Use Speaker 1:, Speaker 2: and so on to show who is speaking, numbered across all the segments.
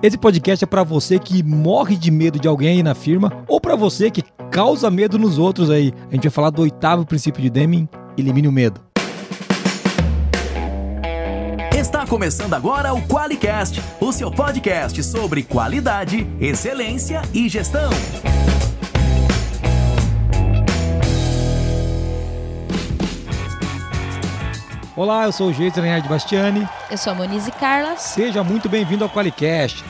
Speaker 1: Esse podcast é para você que morre de medo de alguém aí na firma ou para você que causa medo nos outros aí. A gente vai falar do oitavo princípio de Deming, elimine o medo.
Speaker 2: Está começando agora o QualiCast, o seu podcast sobre qualidade, excelência e gestão.
Speaker 1: Olá, eu sou o Jason Reinhard Bastiani.
Speaker 3: Eu sou a Monize Carla.
Speaker 1: Seja muito bem-vindo ao QualiCast.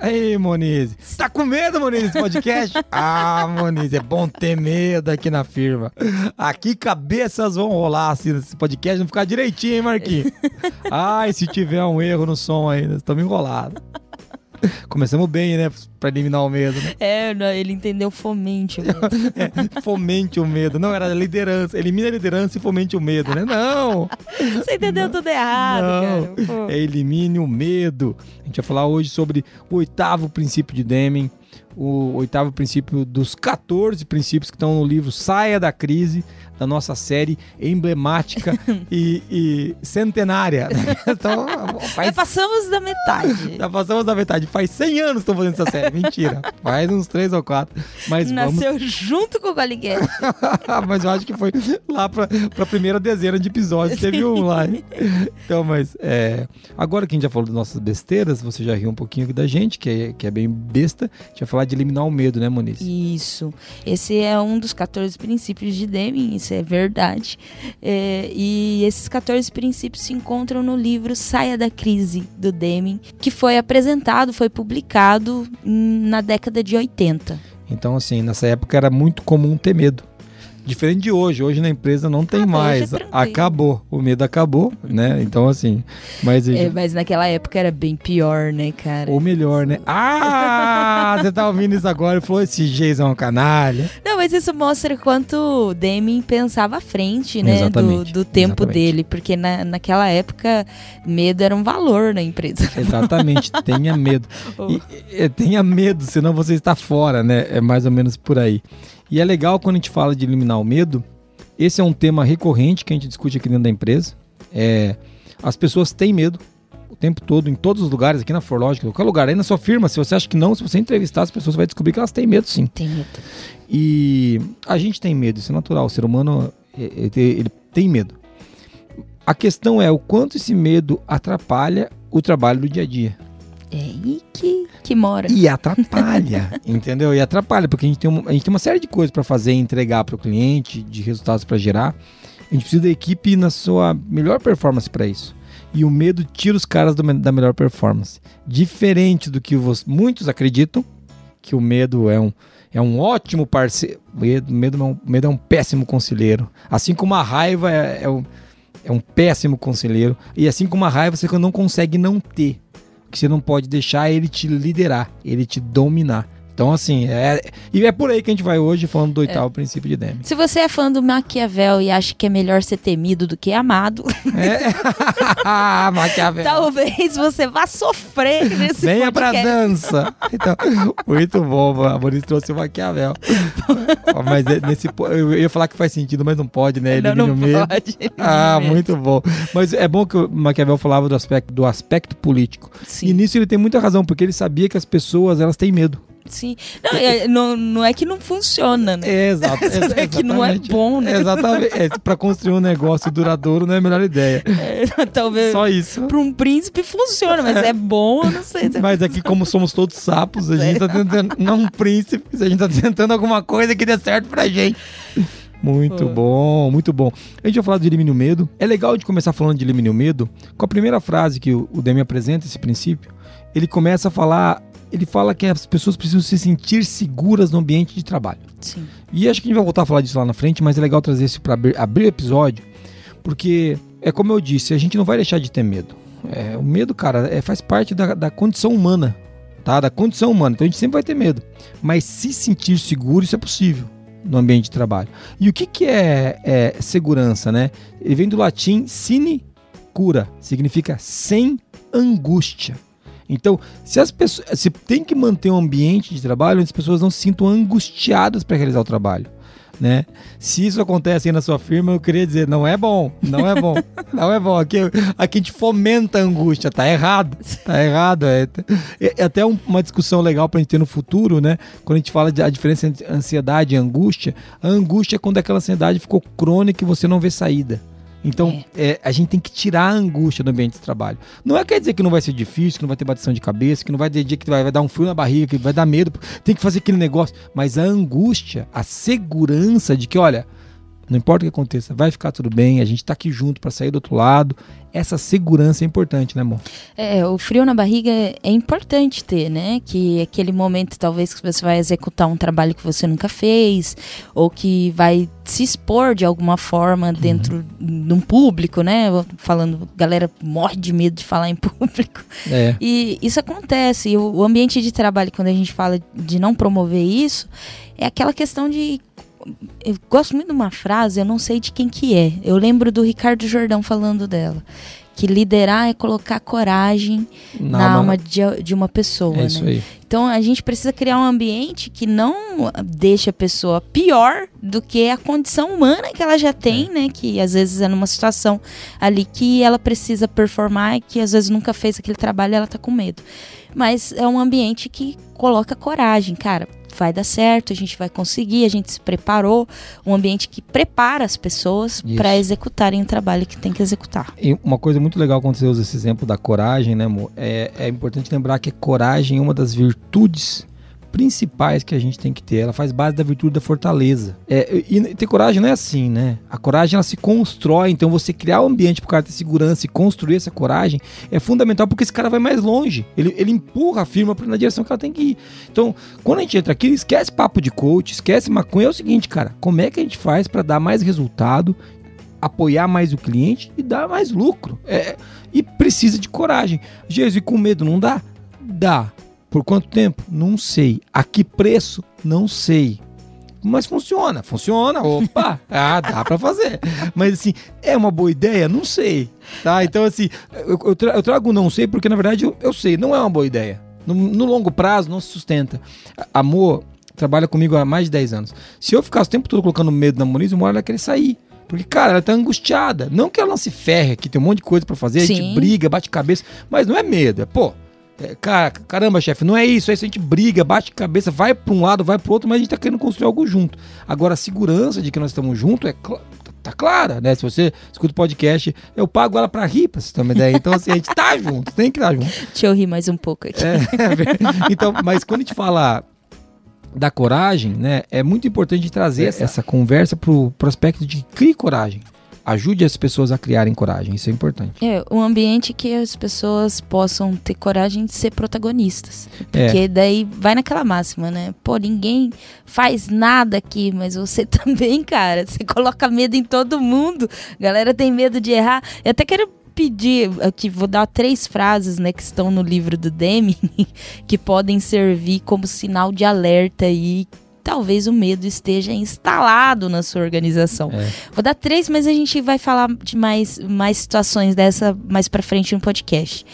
Speaker 1: Aí, Monize. Tá com medo, Monize, desse podcast? ah, Monize, é bom ter medo aqui na firma. Aqui cabeças vão rolar assim nesse podcast, vão ficar direitinho, hein, Marquinhos? Ai, se tiver um erro no som ainda, estamos enrolados. Começamos bem, né? Pra eliminar o medo, né?
Speaker 3: É, ele entendeu fomente o medo.
Speaker 1: é, fomente o medo. Não, era liderança. Elimina a liderança e fomente o medo, né? Não!
Speaker 3: Você entendeu não, tudo errado, não. cara.
Speaker 1: É elimine o medo. A gente vai falar hoje sobre o oitavo princípio de Deming. O oitavo princípio dos 14 princípios que estão no livro Saia da Crise da nossa série emblemática e, e, centenária. Né?
Speaker 3: Então, faz... Já passamos da metade.
Speaker 1: Já passamos da metade. Faz 100 anos que estão fazendo essa série. Mentira. Faz uns 3 ou 4. Mas
Speaker 3: Nasceu
Speaker 1: vamos...
Speaker 3: junto com o Galiguete.
Speaker 1: mas eu acho que foi lá para a primeira dezena de episódios. Teve um lá. Hein? Então, mas é... agora que a gente já falou das nossas besteiras, você já riu um pouquinho aqui da gente, que é, que é bem besta. A gente vai falar de eliminar o medo, né, Moniz?
Speaker 3: Isso. Esse é um dos 14 princípios de Deming isso é verdade. É, e esses 14 princípios se encontram no livro Saia da Crise, do Deming, que foi apresentado, foi publicado na década de 80.
Speaker 1: Então, assim, nessa época era muito comum ter medo. Diferente de hoje, hoje na empresa não tem ah, mais. É acabou, o medo acabou, né? Então assim, mas
Speaker 3: é, mas naquela época era bem pior, né, cara?
Speaker 1: Ou melhor, né? Ah, você tá ouvindo isso agora e falou esse Jason é um canalha.
Speaker 3: Não, mas isso mostra quanto Deming pensava à frente, né, do, do tempo exatamente. dele, porque na, naquela época medo era um valor na empresa.
Speaker 1: Exatamente, tenha medo. E, tenha medo, senão você está fora, né? É mais ou menos por aí. E é legal quando a gente fala de eliminar o medo. Esse é um tema recorrente que a gente discute aqui dentro da empresa. É, as pessoas têm medo o tempo todo, em todos os lugares, aqui na Forlogic, qualquer lugar. Aí na sua firma, se você acha que não, se você entrevistar as pessoas, você vai descobrir que elas têm medo sim.
Speaker 3: Tem medo.
Speaker 1: E a gente tem medo, isso é natural. O ser humano, ele, ele tem medo. A questão é o quanto esse medo atrapalha o trabalho do dia a dia.
Speaker 3: É aí que, que mora.
Speaker 1: E atrapalha, entendeu? E atrapalha, porque a gente tem, uma, a gente tem uma série de coisas para fazer entregar para o cliente, de resultados para gerar. A gente precisa da equipe na sua melhor performance para isso. E o medo tira os caras do, da melhor performance. Diferente do que você, muitos acreditam, que o medo é um, é um ótimo parceiro. Medo, medo, é um, medo é um péssimo conselheiro. Assim como a raiva é, é, um, é um péssimo conselheiro. E assim como a raiva você não consegue não ter que você não pode deixar ele te liderar, ele te dominar. Então, assim, é, e é por aí que a gente vai hoje falando do oitavo é. princípio de Deming.
Speaker 3: Se você é fã do Maquiavel e acha que é melhor ser temido do que amado,
Speaker 1: é. Maquiavel.
Speaker 3: talvez você vá sofrer nesse
Speaker 1: Venha podcast. pra dança. Então, muito bom, a Maurício trouxe o Maquiavel. mas é, nesse, eu ia falar que faz sentido, mas não pode, né?
Speaker 3: Ele não, não medo. pode.
Speaker 1: Ah, muito bom. Mas é bom que o Maquiavel falava do aspecto, do aspecto político. Sim. E nisso ele tem muita razão, porque ele sabia que as pessoas elas têm medo.
Speaker 3: Sim. Não, é, não, não é que não funciona, né?
Speaker 1: É, exato.
Speaker 3: é que não é bom, né?
Speaker 1: Exatamente. É, para construir um negócio duradouro não é a melhor ideia.
Speaker 3: É, talvez.
Speaker 1: Só isso.
Speaker 3: Para um príncipe funciona, mas é, é bom, eu não sei.
Speaker 1: Mas aqui, como somos todos sapos, a gente tá tentando. Não um príncipe, a gente tá tentando alguma coisa que dê certo pra gente. Muito Pô. bom, muito bom. A gente vai falar de elimine o medo. É legal de começar falando de elimine o medo com a primeira frase que o Demi apresenta, esse princípio. Ele começa a falar ele fala que as pessoas precisam se sentir seguras no ambiente de trabalho.
Speaker 3: Sim.
Speaker 1: E acho que a gente vai voltar a falar disso lá na frente, mas é legal trazer isso para abrir, o episódio, porque é como eu disse, a gente não vai deixar de ter medo. É, o medo, cara, é, faz parte da, da condição humana, tá? Da condição humana. Então a gente sempre vai ter medo. Mas se sentir seguro, isso é possível no ambiente de trabalho. E o que, que é, é segurança, né? Ele vem do latim sine cura, significa sem angústia. Então, se as pessoas, se tem que manter um ambiente de trabalho onde as pessoas não se sintam angustiadas para realizar o trabalho. né? Se isso acontece aí na sua firma, eu queria dizer, não é bom, não é bom, não é bom. Aqui, aqui a gente fomenta a angústia, tá errado, tá errado. É, é, é até um, uma discussão legal pra gente ter no futuro, né? Quando a gente fala da diferença entre ansiedade e angústia, a angústia é quando aquela ansiedade ficou crônica e você não vê saída. Então, é. É, a gente tem que tirar a angústia do ambiente de trabalho. Não é quer dizer que não vai ser difícil, que não vai ter batição de cabeça, que não vai ter dia que vai, vai dar um frio na barriga, que vai dar medo, tem que fazer aquele negócio. Mas a angústia, a segurança de que, olha, não importa o que aconteça, vai ficar tudo bem, a gente está aqui junto para sair do outro lado. Essa segurança é importante, né, amor?
Speaker 3: É, o frio na barriga é importante ter, né? Que aquele momento, talvez, que você vai executar um trabalho que você nunca fez, ou que vai se expor de alguma forma dentro uhum. de um público, né? Falando, galera morre de medo de falar em público. É. E isso acontece. E o ambiente de trabalho, quando a gente fala de não promover isso, é aquela questão de eu gosto muito de uma frase, eu não sei de quem que é. Eu lembro do Ricardo Jordão falando dela. Que liderar é colocar coragem na, na alma de, de, uma pessoa. É
Speaker 1: isso né? aí.
Speaker 3: Então a gente precisa criar um ambiente que não deixe a pessoa pior do que a condição humana que ela já tem, é. né? Que às vezes é numa situação ali que ela precisa performar e que às vezes nunca fez aquele trabalho e ela tá com medo. Mas é um ambiente que coloca coragem, cara vai dar certo, a gente vai conseguir, a gente se preparou, um ambiente que prepara as pessoas para executarem o trabalho que tem que executar.
Speaker 1: E uma coisa muito legal quando você usa esse exemplo da coragem, né, amor? É, é importante lembrar que a coragem é uma das virtudes principais que a gente tem que ter. Ela faz base da virtude da fortaleza. É, e ter coragem não é assim, né? A coragem ela se constrói, então você criar o um ambiente para cara ter segurança e construir essa coragem é fundamental porque esse cara vai mais longe. Ele, ele empurra a firma na direção que ela tem que ir. Então, quando a gente entra aqui, esquece papo de coach, esquece maconha. É o seguinte, cara, como é que a gente faz para dar mais resultado, apoiar mais o cliente e dar mais lucro? É, e precisa de coragem. Jesus, com medo não dá? Dá. Por quanto tempo? Não sei. A que preço? Não sei. Mas funciona, funciona. Opa, ah, dá para fazer. Mas assim, é uma boa ideia? Não sei. Tá? Então, assim, eu, eu, tra eu trago não sei porque na verdade eu, eu sei, não é uma boa ideia. No, no, longo prazo não se sustenta. Amor trabalha comigo há mais de 10 anos. Se eu ficasse o tempo todo colocando medo na Moniz, uma hora ela ia querer sair. Porque, cara, ela tá angustiada. Não que ela não se ferre aqui, tem um monte de coisa para fazer, Sim. a gente briga, bate cabeça, mas não é medo, é, pô, é, cara, caramba, chefe, não é isso, é isso, a gente briga, bate cabeça, vai para um lado, vai para outro, mas a gente tá querendo construir algo junto. Agora, a segurança de que nós estamos juntos é cl tá clara, né? Se você escuta o podcast, eu pago ela para rir, pra você ter uma ideia. Então, assim, a gente tá junto, tem que estar tá junto.
Speaker 3: Deixa eu rir mais um pouco aqui. É,
Speaker 1: então, mas quando a gente fala da coragem, né, é muito importante trazer essa, essa conversa pro prospecto de crie coragem ajude as pessoas a criarem coragem. Isso é importante.
Speaker 3: É, um ambiente que as pessoas possam ter coragem de ser protagonistas. Porque é. daí vai naquela máxima, né? Pô, ninguém faz nada aqui, mas você também, cara. Você coloca medo em todo mundo. A galera tem medo de errar. Eu até quero pedir aqui, vou dar três frases, né, que estão no livro do Deming, que podem servir como sinal de alerta aí talvez o medo esteja instalado na sua organização. É. Vou dar três, mas a gente vai falar de mais, mais situações dessa mais para frente no podcast.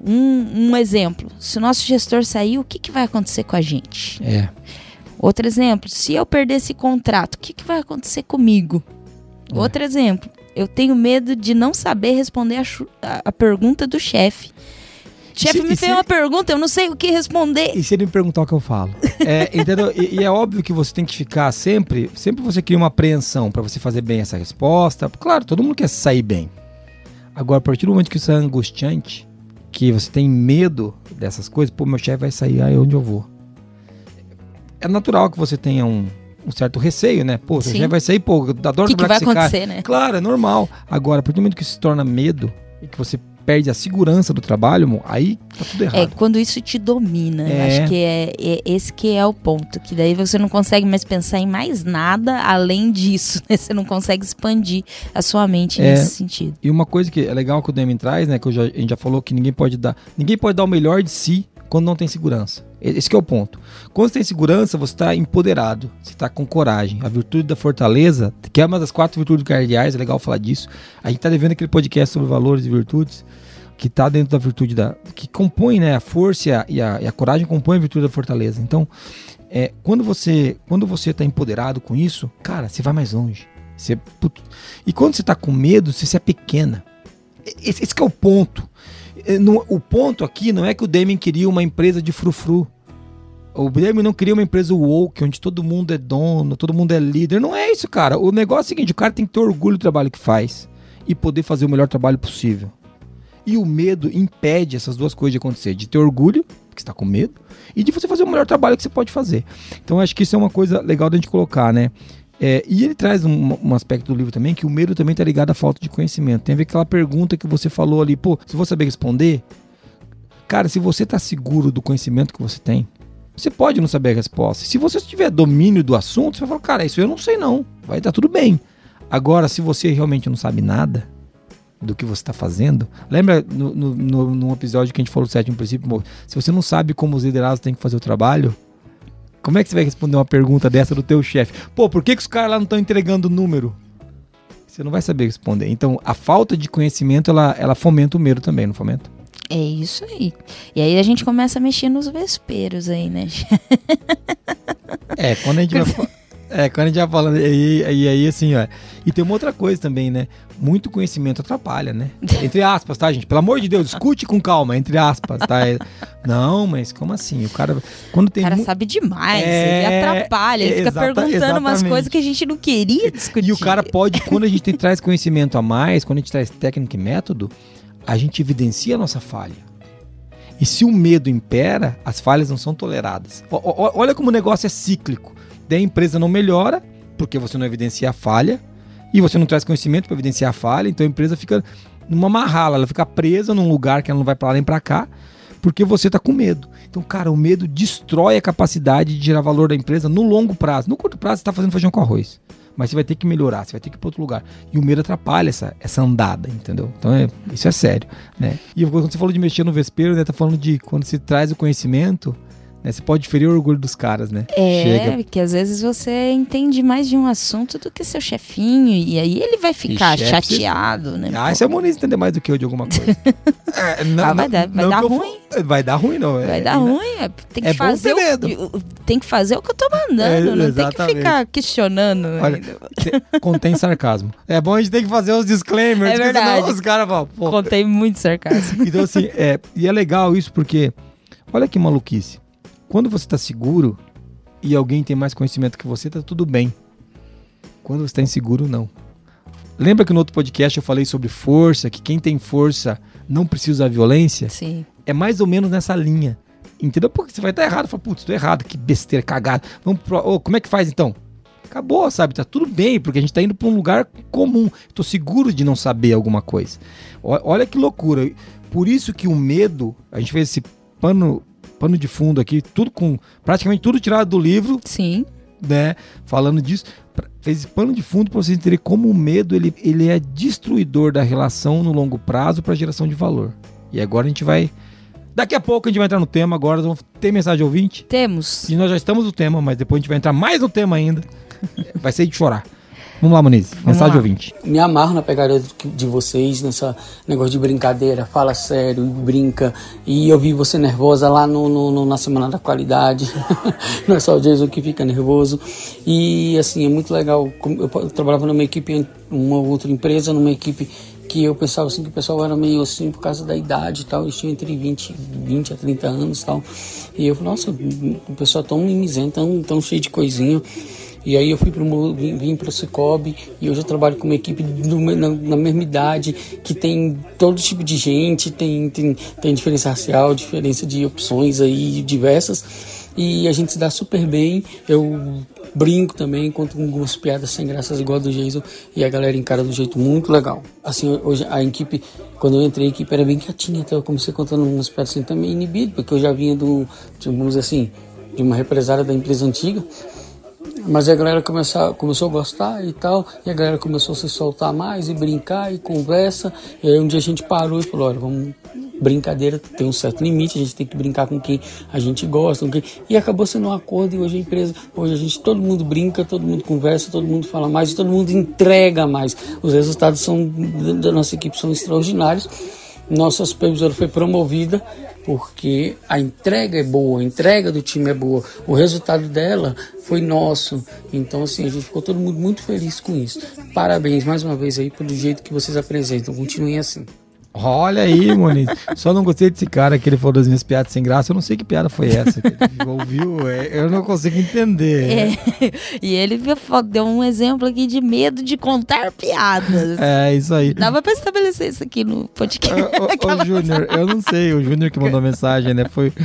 Speaker 3: Um, um, exemplo: se o nosso gestor sair, o que, que vai acontecer com a gente?
Speaker 1: É.
Speaker 3: Outro exemplo: se eu perder esse contrato, o que, que vai acontecer comigo? É. Outro exemplo: eu tenho medo de não saber responder a, a, a pergunta do chefe chefe me fez uma pergunta, eu não sei o que responder.
Speaker 1: E se ele me perguntar o que eu falo? É, entendeu? E, e, é óbvio que você tem que ficar sempre, sempre você cria uma apreensão para você fazer bem essa resposta. Claro, todo mundo quer sair bem. Agora, a partir do momento que isso é angustiante, que você tem medo dessas coisas, pô, meu chefe vai sair, aí onde eu vou? É natural que você tenha um, um certo receio, né? Pô, seu chefe vai sair, pô, adoro
Speaker 3: que, que vai acontecer, cara. né?
Speaker 1: Claro, é normal. Agora, a partir do momento que isso se torna medo e que você perde a segurança do trabalho, aí tá tudo errado.
Speaker 3: É, quando isso te domina. É. Acho que é, é, esse que é o ponto. Que daí você não consegue mais pensar em mais nada além disso. Né? Você não consegue expandir a sua mente é, nesse sentido.
Speaker 1: E uma coisa que é legal que o Deming traz, né? Que já, a gente já falou que ninguém pode dar. Ninguém pode dar o melhor de si quando não tem segurança. Esse é o ponto. Quando você tem segurança, você está empoderado, você está com coragem. A virtude da fortaleza, que é uma das quatro virtudes cardeais, é legal falar disso. A gente está devendo aquele podcast sobre valores e virtudes, que está dentro da virtude da. que compõe, né? A força e a, e a, coragem compõem a virtude da fortaleza. Então, É, quando você quando você está empoderado com isso, cara, você vai mais longe. Você, e quando você está com medo, você se é pequena. Esse, esse é o ponto. É, o ponto aqui não é que o Damien queria uma empresa de frufru. O Damien não queria uma empresa woke, onde todo mundo é dono, todo mundo é líder. Não é isso, cara. O negócio é o seguinte: o cara tem que ter orgulho do trabalho que faz e poder fazer o melhor trabalho possível. E o medo impede essas duas coisas de acontecer: de ter orgulho, porque está com medo, e de você fazer o melhor trabalho que você pode fazer. Então, acho que isso é uma coisa legal da gente colocar, né? É, e ele traz um, um, aspecto do livro também que o medo também está ligado à falta de conhecimento. Tem a ver com aquela pergunta que você falou ali, pô, se você saber responder, cara, se você está seguro do conhecimento que você tem, você pode não saber a resposta. Se você tiver domínio do assunto, você vai falar, cara, isso eu não sei não, vai estar tudo bem. Agora, se você realmente não sabe nada do que você está fazendo, lembra no, no, no, no, episódio que a gente falou do sétimo princípio, se você não sabe como os liderados têm que fazer o trabalho, como é que você vai responder uma pergunta dessa do teu chefe? Pô, por que, que os caras lá não estão entregando o número? Você não vai saber responder. Então, a falta de conhecimento, ela, ela fomenta o medo também, não fomenta?
Speaker 3: É isso aí. E aí a gente começa a mexer nos vesperos aí, né?
Speaker 1: é, quando a gente vai... É, quando a gente vai falando, e aí, aí, assim, ó. E tem uma outra coisa também, né? Muito conhecimento atrapalha, né? Entre aspas, tá, gente? Pelo amor de Deus, escute com calma, entre aspas, tá? É, não, mas como assim? O cara. Quando tem
Speaker 3: o cara sabe demais, é... ele atrapalha, ele fica perguntando exatamente. umas coisas que a gente não queria discutir.
Speaker 1: E o cara pode, quando a gente tem, traz conhecimento a mais, quando a gente traz técnica e método, a gente evidencia a nossa falha. E se o medo impera, as falhas não são toleradas. O, o, olha como o negócio é cíclico. Daí a empresa não melhora, porque você não evidencia a falha, e você não traz conhecimento para evidenciar a falha, então a empresa fica numa marrala, ela fica presa num lugar que ela não vai para lá nem para cá, porque você está com medo. Então, cara, o medo destrói a capacidade de gerar valor da empresa no longo prazo. No curto prazo, você está fazendo feijão com arroz. Mas você vai ter que melhorar, você vai ter que ir para outro lugar. E o medo atrapalha essa, essa andada, entendeu? Então, é, isso é sério, né? E quando você falou de mexer no vespeiro, né? Tá falando de quando se traz o conhecimento, né? Você pode ferir o orgulho dos caras, né?
Speaker 3: É, Chega. porque às vezes você entende mais de um assunto do que seu chefinho, e aí ele vai ficar chefe, chateado, você... né?
Speaker 1: Ah, esse é o Moniz entender mais do que eu de alguma coisa.
Speaker 3: é, não, ah, vai dar, vai dar ruim.
Speaker 1: For... Vai dar ruim, não.
Speaker 3: Vai é, dar ruim. É, tem que é fazer o, tem que fazer o que eu tô mandando, é, não tem que ficar questionando.
Speaker 1: Olha, contém sarcasmo. É bom a gente ter que fazer os disclaimers,
Speaker 3: é verdade.
Speaker 1: os caras falam,
Speaker 3: Contém muito sarcasmo.
Speaker 1: então assim, é, e é legal isso porque olha que maluquice. Quando você está seguro e alguém tem mais conhecimento que você, tá tudo bem. Quando você está inseguro, não. Lembra que no outro podcast eu falei sobre força, que quem tem força não precisa da violência?
Speaker 3: Sim.
Speaker 1: É mais ou menos nessa linha. Entendeu? Porque você vai estar errado. Fala, putz, tô errado, que besteira, cagada. Vamos pro... oh, como é que faz então? Acabou, sabe? Tá tudo bem, porque a gente tá indo para um lugar comum. Tô seguro de não saber alguma coisa. Olha que loucura. Por isso que o medo, a gente fez esse pano pano de fundo aqui, tudo com praticamente tudo tirado do livro.
Speaker 3: Sim.
Speaker 1: Né? Falando disso, fez pano de fundo para vocês entenderem como o medo ele, ele é destruidor da relação no longo prazo para geração de valor. E agora a gente vai Daqui a pouco a gente vai entrar no tema agora. Vamos ter mensagem ouvinte?
Speaker 3: Temos.
Speaker 1: E nós já estamos no tema, mas depois a gente vai entrar mais no tema ainda. vai ser de chorar. Vamos lá, Moniz. Mensagem lá. ouvinte.
Speaker 4: Me amarro na pegada de vocês, nessa negócio de brincadeira, fala sério, brinca. E eu vi você nervosa lá no, no, no na Semana da Qualidade. Não é só o Jason que fica nervoso. E assim, é muito legal. Eu, eu trabalhava numa equipe, uma outra empresa, numa equipe que eu pensava assim que o pessoal era meio assim por causa da idade e tal, eles tinham entre 20, 20 a 30 anos e tal. E eu falei, nossa, o pessoal tão mimizento, tão, tão cheio de coisinha. E aí eu fui pro, vim, vim para o Cicobi e hoje eu trabalho com uma equipe do, na, na, mesma idade que tem todo tipo de gente, tem, tem, tem diferença racial, diferença de opções aí diversas e a gente se dá super bem. Eu brinco também, conto algumas piadas sem graças igual do Jason e a galera encara do jeito muito legal. Assim, hoje a equipe, quando eu entrei, a equipe era bem quietinha, então eu comecei contando umas piadas assim também inibido, porque eu já vinha do, dizer assim, de uma represária da empresa antiga. Mas a galera começou, começou a gostar e tal, e a galera começou a se soltar mais e brincar e conversa. E aí um dia a gente parou e falou: olha, vamos. Brincadeira tem um certo limite, a gente tem que brincar com quem a gente gosta. Quem... E acabou sendo um acordo, e hoje a empresa, hoje a gente, todo mundo brinca, todo mundo conversa, todo mundo fala mais todo mundo entrega mais. Os resultados são, da nossa equipe são extraordinários. Nossa supervisora foi promovida porque a entrega é boa, a entrega do time é boa, o resultado dela foi nosso. Então, assim, a gente ficou todo mundo muito feliz com isso. Parabéns mais uma vez aí pelo jeito que vocês apresentam. Continuem assim.
Speaker 1: Olha aí, Moniz. Só não gostei desse cara que ele falou das minhas piadas sem graça. Eu não sei que piada foi essa que ele ouviu. É, eu não consigo entender.
Speaker 3: É. E ele deu um exemplo aqui de medo de contar piadas.
Speaker 1: É, isso aí.
Speaker 3: Dava pra estabelecer isso aqui no podcast.
Speaker 1: Ô, ô, Júnior, eu não sei. O Júnior que mandou mensagem, né? Foi.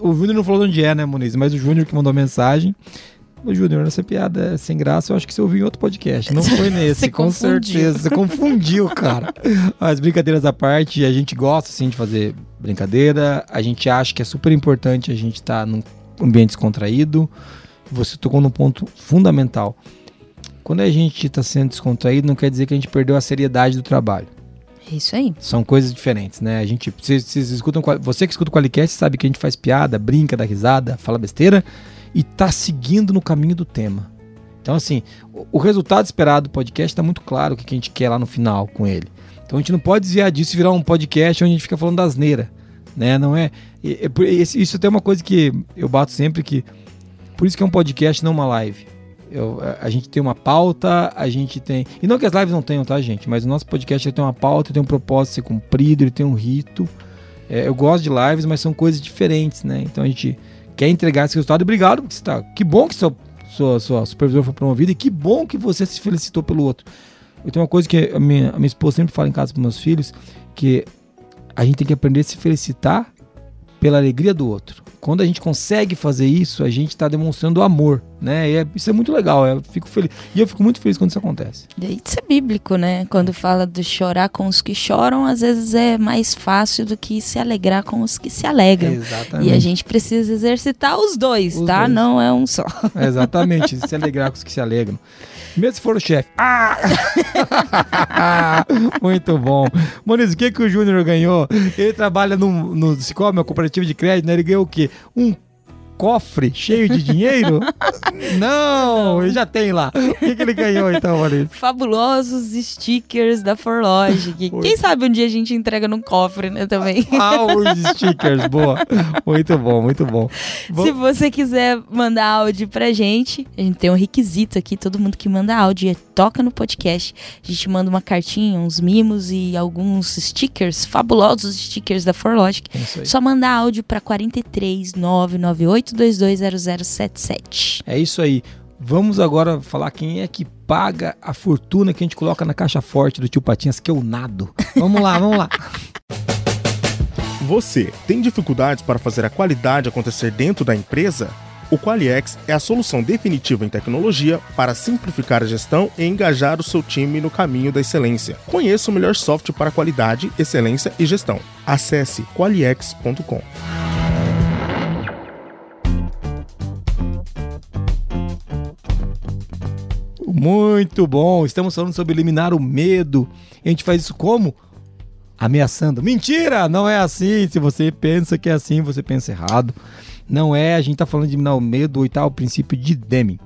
Speaker 1: O Júnior é, não falou onde é, né, Moniz? Mas o Júnior que mandou mensagem. Júnior, essa piada é sem graça, eu acho que você ouviu em outro podcast. Não foi nesse, com confundiu. certeza. Você confundiu, cara. As brincadeiras à parte, a gente gosta, sim, de fazer brincadeira. A gente acha que é super importante a gente estar tá num ambiente descontraído. Você tocou num ponto fundamental. Quando a gente está sendo descontraído, não quer dizer que a gente perdeu a seriedade do trabalho.
Speaker 3: É isso aí.
Speaker 1: São coisas diferentes, né? A gente, vocês, vocês escutam, você que escuta o Qualicast sabe que a gente faz piada, brinca, dá risada, fala besteira e tá seguindo no caminho do tema. Então, assim, o resultado esperado do podcast está muito claro o que a gente quer lá no final com ele. Então a gente não pode desviar disso e virar um podcast onde a gente fica falando das asneira. Né? Não é, é, é isso até é uma coisa que eu bato sempre que. Por isso que é um podcast, não uma live. Eu, a, a gente tem uma pauta, a gente tem. E não que as lives não tenham, tá, gente? Mas o nosso podcast tem uma pauta, tem um propósito de ser cumprido, ele tem um rito. É, eu gosto de lives, mas são coisas diferentes, né? Então a gente quer entregar esse resultado. Obrigado, porque está. Que bom que seu, sua, sua supervisora foi promovida e que bom que você se felicitou pelo outro. Eu tenho uma coisa que a minha, a minha esposa sempre fala em casa para meus filhos, que a gente tem que aprender a se felicitar pela alegria do outro. Quando a gente consegue fazer isso, a gente está demonstrando amor, né? E é, isso é muito legal. Eu fico feliz. E eu fico muito feliz quando isso acontece.
Speaker 3: Isso é bíblico, né? Quando fala de chorar com os que choram, às vezes é mais fácil do que se alegrar com os que se alegram.
Speaker 1: Exatamente.
Speaker 3: E a gente precisa exercitar os dois, os tá? Dois. Não é um só.
Speaker 1: Exatamente. se alegrar com os que se alegram. Mesmo se for o chefe. Ah! Muito bom. Moniz, o que, que o Júnior ganhou? Ele trabalha no, no Cicobi, uma cooperativa de crédito, né? Ele ganhou o quê? Um cofre cheio de dinheiro? Não, Não, já tem lá. O que, que ele ganhou então, Valência?
Speaker 3: Fabulosos stickers da Forlogic. Quem sabe um dia a gente entrega num cofre, né, também.
Speaker 1: Ah, os stickers, boa. Muito bom, muito bom.
Speaker 3: Se você quiser mandar áudio pra gente, a gente tem um requisito aqui, todo mundo que manda áudio é toca no podcast, a gente manda uma cartinha, uns mimos e alguns stickers, fabulosos stickers da Forlogic. É Só mandar áudio pra 43998 988220077.
Speaker 1: É isso aí. Vamos agora falar quem é que paga a fortuna que a gente coloca na caixa forte do tio Patinhas, que é o nado. Vamos lá, vamos lá.
Speaker 5: Você tem dificuldades para fazer a qualidade acontecer dentro da empresa? O Qualiex é a solução definitiva em tecnologia para simplificar a gestão e engajar o seu time no caminho da excelência. Conheça o melhor software para qualidade, excelência e gestão. Acesse qualiex.com.
Speaker 1: Muito bom! Estamos falando sobre eliminar o medo. E a gente faz isso como? Ameaçando. Mentira! Não é assim. Se você pensa que é assim, você pensa errado. Não é, a gente tá falando de eliminar o medo o princípio de Deming.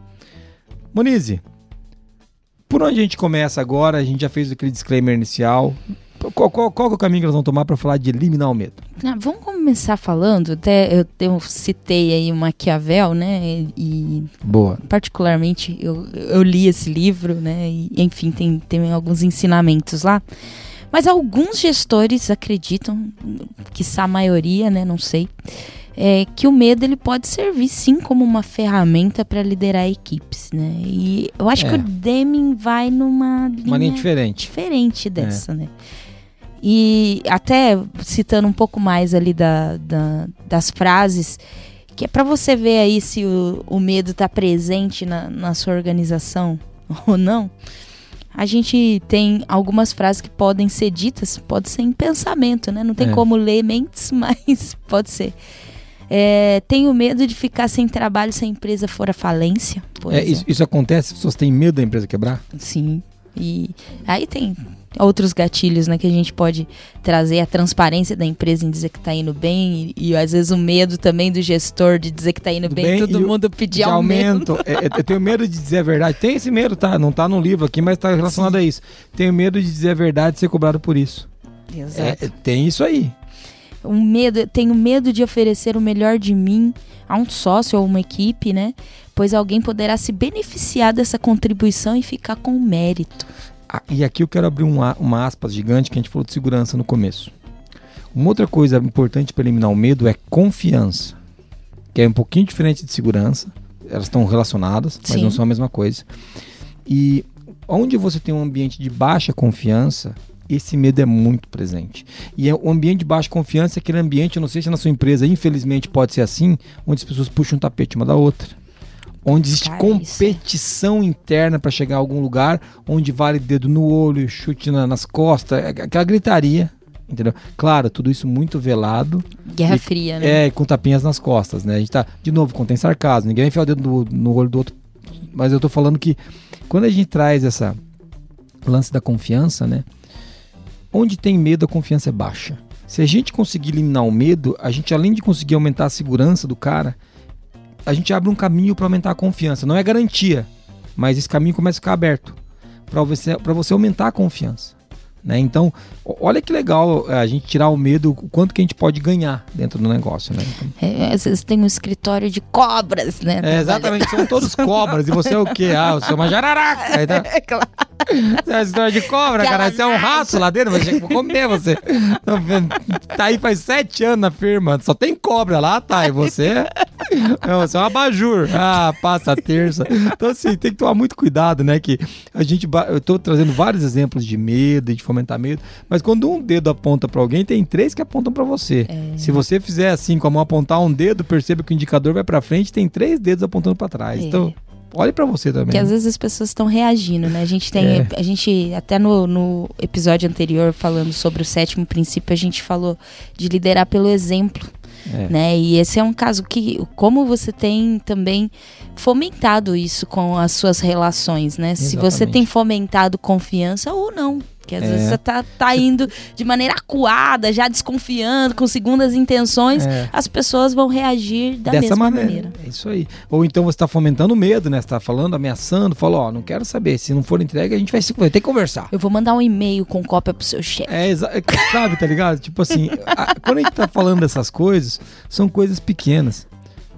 Speaker 1: Monize, por onde a gente começa agora? A gente já fez aquele disclaimer inicial. Qual, qual, qual é o caminho que nós vamos tomar para falar de eliminar o medo?
Speaker 3: Ah, vamos começar falando, até eu, eu, citei aí o Maquiavel, né? E
Speaker 1: Boa.
Speaker 3: particularmente eu, eu li esse livro, né? E, enfim, tem, tem alguns ensinamentos lá. Mas alguns gestores acreditam, que a maioria, né? Não sei é, que o medo ele pode servir sim como uma ferramenta para liderar equipes, né? E eu acho é. que o Deming vai numa linha,
Speaker 1: linha diferente,
Speaker 3: diferente dessa, é. né? E até citando um pouco mais ali da, da das frases, que é para você ver aí se o, o medo está presente na, na sua organização ou não. A gente tem algumas frases que podem ser ditas, pode ser em pensamento, né? Não tem é. como ler mentes, mas pode ser. É, tenho medo de ficar sem trabalho se a empresa for à falência.
Speaker 1: É, isso, isso, acontece? As pessoas têm medo da empresa quebrar?
Speaker 3: Sim. E aí tem outros gatilhos né, que a gente pode trazer a transparência da empresa em dizer que está indo bem e, e, às vezes o medo também do gestor de dizer que está indo bem, bem todo mundo pedir aumento.
Speaker 1: aumento. é, eu tenho medo de dizer a verdade. Tem esse medo, tá? Não está no livro aqui, mas está relacionado Sim. a isso. Tenho medo de dizer a verdade e ser cobrado por isso.
Speaker 3: Exato.
Speaker 1: É, tem isso aí
Speaker 3: um medo, tenho medo de oferecer o melhor de mim a um sócio ou uma equipe, né? Pois alguém poderá se beneficiar dessa contribuição e ficar com o mérito.
Speaker 1: E aqui eu quero abrir uma, uma aspas gigante que a gente falou de segurança no começo. Uma outra coisa importante para eliminar o medo é confiança, que é um pouquinho diferente de segurança. Elas estão relacionadas, mas
Speaker 3: Sim.
Speaker 1: não são a mesma coisa. E onde você tem um ambiente de baixa confiança, esse medo é muito presente. E é, o ambiente de baixa confiança é aquele ambiente, eu não sei se na sua empresa, infelizmente pode ser assim, onde as pessoas puxam um tapete uma da outra. Onde existe
Speaker 3: Cara, isso é-
Speaker 1: competição interna para chegar a algum lugar, onde vale dedo no olho, chute na- nas costas, é aquela gritaria, entendeu? Claro, tudo isso muito velado,
Speaker 3: Guerra
Speaker 1: E-
Speaker 3: Fria, né?
Speaker 1: é, com tapinhas nas costas, né? A gente tá, de novo, contém sarcasmo, ninguém vai enfiar o dedo no, no olho do outro, mas eu tô falando que quando a gente traz essa lance da confiança, né? Onde tem medo, a confiança é baixa. Se a gente conseguir eliminar o medo, a gente além de conseguir aumentar a segurança do cara, a gente abre um caminho para aumentar a confiança. Não é garantia, mas esse caminho começa a ficar aberto para você, você aumentar a confiança. Né? Então, olha que legal é, a gente tirar o medo, o quanto que a gente pode ganhar dentro do negócio. Né? Então,
Speaker 3: É, às vezes tem um escritório de cobras, né?
Speaker 1: é, exatamente, são todos cobras. E você é o quê? Ah, eu sou uma jararaca. Tá-
Speaker 3: É claro.
Speaker 1: Você é uma história de cobra, cara. Você é um rato lá dentro, chegar- vou comer você. Tá aí faz sete anos na firma, só tem cobra lá, tá? E você, Não, você é um abajur. Ah, passa a terça. Então, assim, tem que tomar muito cuidado, né? Que a gente. Eu tô trazendo vários exemplos de medo e de fomentar medo, mas quando um dedo aponta pra alguém, tem três que apontam pra você. Se você fizer assim, com a mão apontar um dedo, perceba que o indicador vai pra frente, tem três dedos apontando pra trás.
Speaker 3: É.
Speaker 1: Então, olhe pra você também.
Speaker 3: Porque às vezes as pessoas estão reagindo, né? A gente tem.
Speaker 1: É.
Speaker 3: A gente, até no, no episódio anterior, falando sobre o sétimo princípio, a gente falou de liderar pelo exemplo.
Speaker 1: É.
Speaker 3: Né? E esse é um caso que, como você tem também fomentado isso com as suas relações, né? Se você
Speaker 1: Exatamente.
Speaker 3: tem fomentado confiança ou não. Porque às
Speaker 1: É.
Speaker 3: vezes você tá, tá indo de maneira acuada, já desconfiando, com segundas intenções,
Speaker 1: É.
Speaker 3: as pessoas vão reagir da
Speaker 1: Dessa
Speaker 3: mesma
Speaker 1: maneira.
Speaker 3: maneira.
Speaker 1: É isso aí. Ou então você está fomentando medo, né? Você tá falando, ameaçando, falou, ó, não quero saber. Se não for entregue, a gente vai, se- vai ter que conversar.
Speaker 3: Eu vou mandar um e-mail com cópia pro seu chefe.
Speaker 1: É, é, sabe, tá ligado? Tipo assim, a- quando a gente tá falando dessas coisas, são coisas pequenas,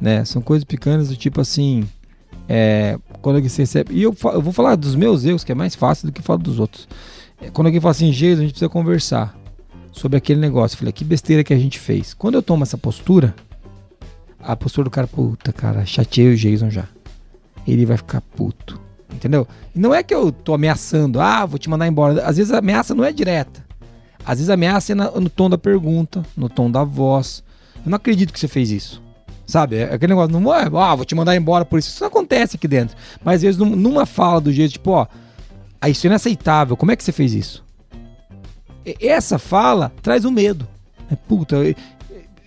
Speaker 1: né? São coisas pequenas do tipo assim, é, quando você recebe... E eu, eu vou falar dos meus erros, que é mais fácil do que falar dos outros. Quando alguém fala assim, Jesus, a gente precisa conversar sobre aquele negócio. Eu falei, que besteira que a gente fez. Quando eu tomo essa postura, a postura do cara, puta, cara, chateei o Jason já. Ele vai ficar puto. Entendeu? E não é que eu tô ameaçando, ah, vou te mandar embora. Às vezes a ameaça não é direta. Às vezes a ameaça é no tom da pergunta, no tom da voz. Eu não acredito que você fez isso. Sabe? É aquele negócio, não é, ah, vou te mandar embora por isso. Isso acontece aqui dentro. Mas às vezes num- numa fala do jeito, tipo, ó, ah, isso é inaceitável, como é que você fez isso? Essa fala traz o medo. É, puta,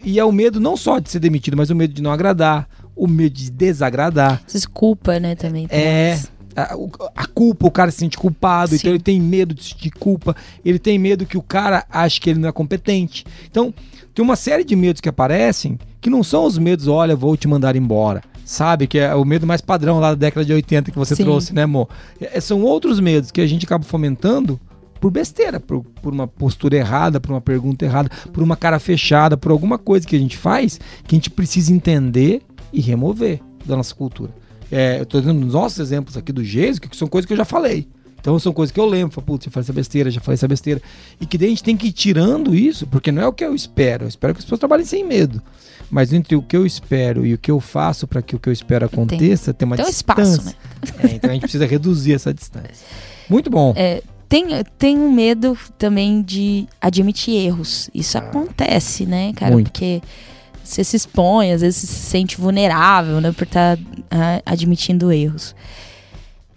Speaker 1: e, é o medo não só de ser demitido, mas o medo de não agradar, o medo de desagradar.
Speaker 3: Vocês culpa, né, também.
Speaker 1: É. A, a culpa, o cara se sente culpado,
Speaker 3: Sim.
Speaker 1: então ele tem medo de sentir culpa, ele tem medo que o cara ache que ele não é competente. Então, tem uma série de medos que aparecem que não são os medos, olha, vou te mandar embora. Sabe? Que é o medo mais padrão lá da década de 80 que você
Speaker 3: Sim.
Speaker 1: trouxe, né, amor? É, são outros medos que a gente acaba fomentando por besteira, por, por uma postura errada, por uma pergunta errada, por uma cara fechada, por alguma coisa que a gente faz que a gente precisa entender e remover da nossa cultura. É, eu tô dando os nossos exemplos aqui do Gênesis, que são coisas que eu já falei. Então são coisas que eu lembro, falo, putz, já falei essa besteira, já falei essa besteira. E que daí a gente tem que ir tirando isso, porque não é o que eu espero. Eu espero que as pessoas trabalhem sem medo. Mas entre o que eu espero e o que eu faço para que o que eu espero aconteça, tem, uma
Speaker 3: Tem um
Speaker 1: distância.
Speaker 3: espaço, né?
Speaker 1: É, então a gente precisa reduzir essa distância. Muito bom.
Speaker 3: É, tem, tem um medo também de admitir erros. Isso acontece, né, cara?
Speaker 1: Ah. Muito.
Speaker 3: Porque você se expõe, às vezes se sente vulnerável, né, por estar admitindo erros.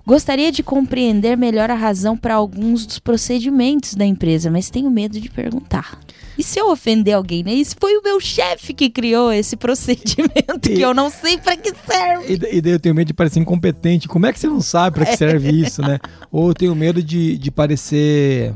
Speaker 3: Gostaria de compreender melhor a razão para alguns dos procedimentos da empresa, mas tenho medo de perguntar. E se eu ofender alguém, né? Isso foi o meu chefe que criou esse procedimento que eu não sei para que serve.
Speaker 1: E, e daí eu tenho medo de parecer incompetente. Como é que você não sabe para que serve isso, né? Ou eu tenho medo de, de parecer.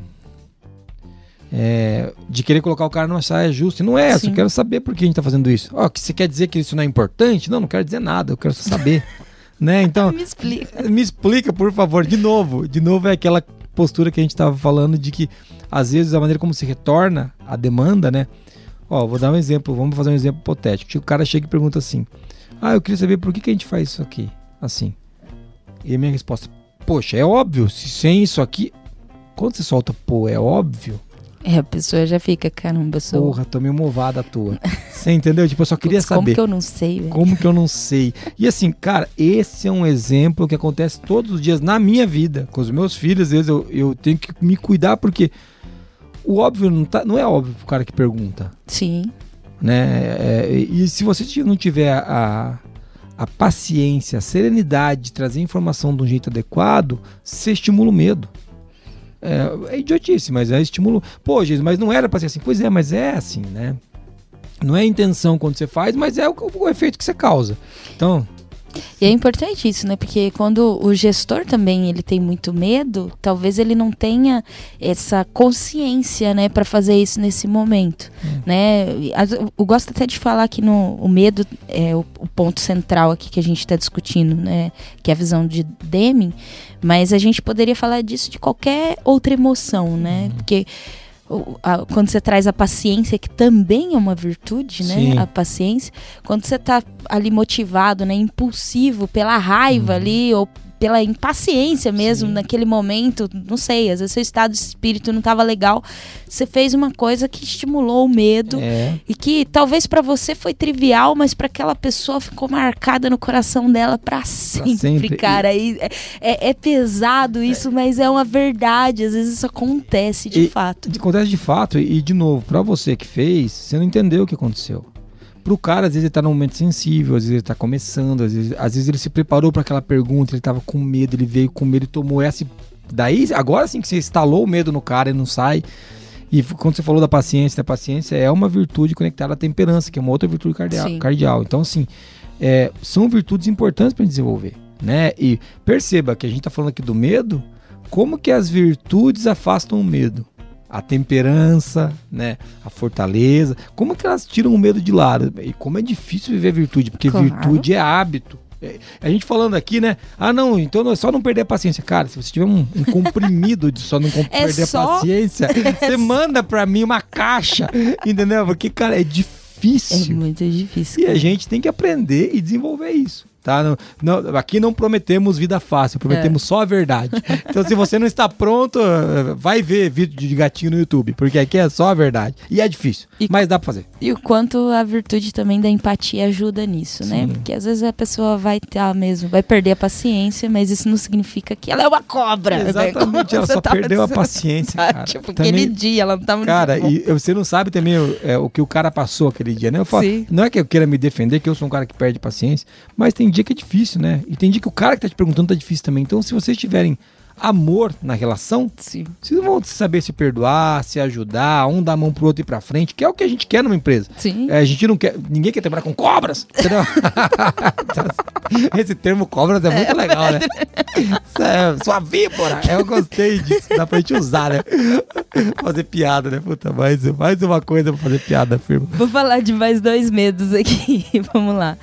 Speaker 1: é, de querer colocar o cara numa saia justa. E não é.
Speaker 3: Sim.
Speaker 1: Eu quero saber por que a gente tá fazendo isso. Ó, que você quer dizer que isso não é importante? Não, não quero dizer nada. Eu quero só saber. né? Então,
Speaker 3: Me explica.
Speaker 1: me explica, por favor, de novo. De novo é aquela postura que a gente estava falando de que, às vezes, a maneira como se retorna a demanda, né? Ó, vou dar um exemplo, vamos fazer um exemplo hipotético. O cara chega e pergunta assim: Ah, eu queria saber por que, que a gente faz isso aqui assim. E a minha resposta: Poxa, é óbvio, se sem isso aqui. Quando você solta, pô, é óbvio.
Speaker 3: É, a pessoa já fica, caramba, sou.
Speaker 1: Porra, tomei uma ovada à toa. Você entendeu? Tipo, eu só queria
Speaker 3: Putz,
Speaker 1: saber.
Speaker 3: Como que eu não sei, velho?
Speaker 1: Como que eu não sei? E assim, cara, esse é um exemplo que acontece todos os dias na minha vida. Com os meus filhos, às vezes eu, eu tenho que me cuidar porque o óbvio não, tá, não é óbvio pro cara que pergunta.
Speaker 3: Sim.
Speaker 1: Né? É, e se você não tiver a, a paciência, a serenidade de trazer informação de um jeito adequado, você estimula o medo. É, é idiotice, mas é estímulo. Pô, Jesus, mas não era pra ser assim. Pois é, mas é assim, né? Não é a intenção quando você faz, mas é o, o efeito que você causa. Então,
Speaker 3: E é importante isso, né? Porque quando o gestor também ele tem muito medo, talvez ele não tenha essa consciência, né, para fazer isso nesse momento, né? E as- Eu gosto até de falar que no o medo é o, o ponto central aqui que a gente está discutindo, né? Que é a visão de Deming, mas a gente poderia falar disso de qualquer outra emoção, né? Porque o- a- quando você traz a paciência, que também é uma virtude, né?
Speaker 1: Sim.
Speaker 3: A paciência. Quando você tá ali motivado, né? Impulsivo pela raiva ali, ou pela impaciência mesmo
Speaker 1: Sim.
Speaker 3: naquele momento, não sei, às vezes seu estado de espírito não tava legal, você fez uma coisa que estimulou o medo
Speaker 1: é.
Speaker 3: e que talvez pra você foi trivial, mas pra aquela pessoa ficou marcada no coração dela pra sempre,
Speaker 1: sempre.
Speaker 3: cara. E é, é- é pesado isso, mas é uma verdade. Às vezes isso acontece de
Speaker 1: E-
Speaker 3: fato.
Speaker 1: Acontece de fato, e, de novo, pra você que fez, você não entendeu o que aconteceu. Pro cara, às vezes ele tá num momento sensível, às vezes ele tá começando, às vezes, às vezes ele se preparou pra aquela pergunta, ele tava com medo, ele veio com medo e tomou essa. Daí, agora sim que você instalou o medo no cara e não sai. E quando você falou da paciência, a paciência é uma virtude conectada à temperança, que é uma outra virtude cardial.
Speaker 3: Sim.
Speaker 1: cardial. Então, assim, é, são virtudes importantes para desenvolver, né? E perceba que a gente tá falando aqui do medo, como que as virtudes afastam o medo? A temperança, né? A fortaleza, como que elas tiram o medo de lado? E como é difícil viver virtude, porque
Speaker 3: Claro.
Speaker 1: virtude é hábito. É, A gente falando aqui, né? Ah, não, então é só não perder a paciência. Cara, se você tiver um, um comprimido de só não
Speaker 3: É
Speaker 1: perder
Speaker 3: só-
Speaker 1: a paciência, você manda pra mim uma caixa, entendeu? Porque, cara, é
Speaker 3: É
Speaker 1: difícil.
Speaker 3: muito difícil.
Speaker 1: E a
Speaker 3: cara.
Speaker 1: gente tem que aprender e desenvolver isso. Tá? Não, não- aqui não prometemos vida fácil, prometemos só a verdade. Então, se você não está pronto, vai ver vídeo de gatinho no YouTube, porque aqui é só a verdade. E é difícil,
Speaker 3: E-
Speaker 1: mas dá pra fazer.
Speaker 3: E o quanto a virtude também da empatia ajuda nisso, né?
Speaker 1: Sim.
Speaker 3: Porque às vezes a pessoa vai estar mesmo, vai perder a paciência, mas isso não significa que ela é uma cobra. né?
Speaker 1: Exatamente, ela
Speaker 3: Você
Speaker 1: só
Speaker 3: tá
Speaker 1: perdeu a paciência,
Speaker 3: Tá,
Speaker 1: cara.
Speaker 3: Tipo,
Speaker 1: Também-
Speaker 3: aquele dia ela não tá muito
Speaker 1: Cara,
Speaker 3: bom.
Speaker 1: e você não sabe também o, é, o que o cara passou aquele dia, né? Eu falo,
Speaker 3: Sim.
Speaker 1: não é que eu queira me defender, que eu sou um cara que perde paciência, mas tem dia que é difícil, né? E tem dia que o cara que tá te perguntando tá difícil também. Então, se vocês tiverem amor na relação,
Speaker 3: Sim.
Speaker 1: vocês vão saber se perdoar, se ajudar, um dar a mão pro outro e ir pra frente, que é o que a gente quer numa empresa.
Speaker 3: Sim.
Speaker 1: É, a gente não quer. Ninguém quer trabalhar com cobras? Esse termo cobras é muito legal, né? É sua víbora. Eu gostei disso. Dá pra gente usar, né? Fazer piada, né? Puta, mais, mais uma coisa pra fazer piada, firma.
Speaker 3: Vou falar de mais dois medos aqui. Vamos lá.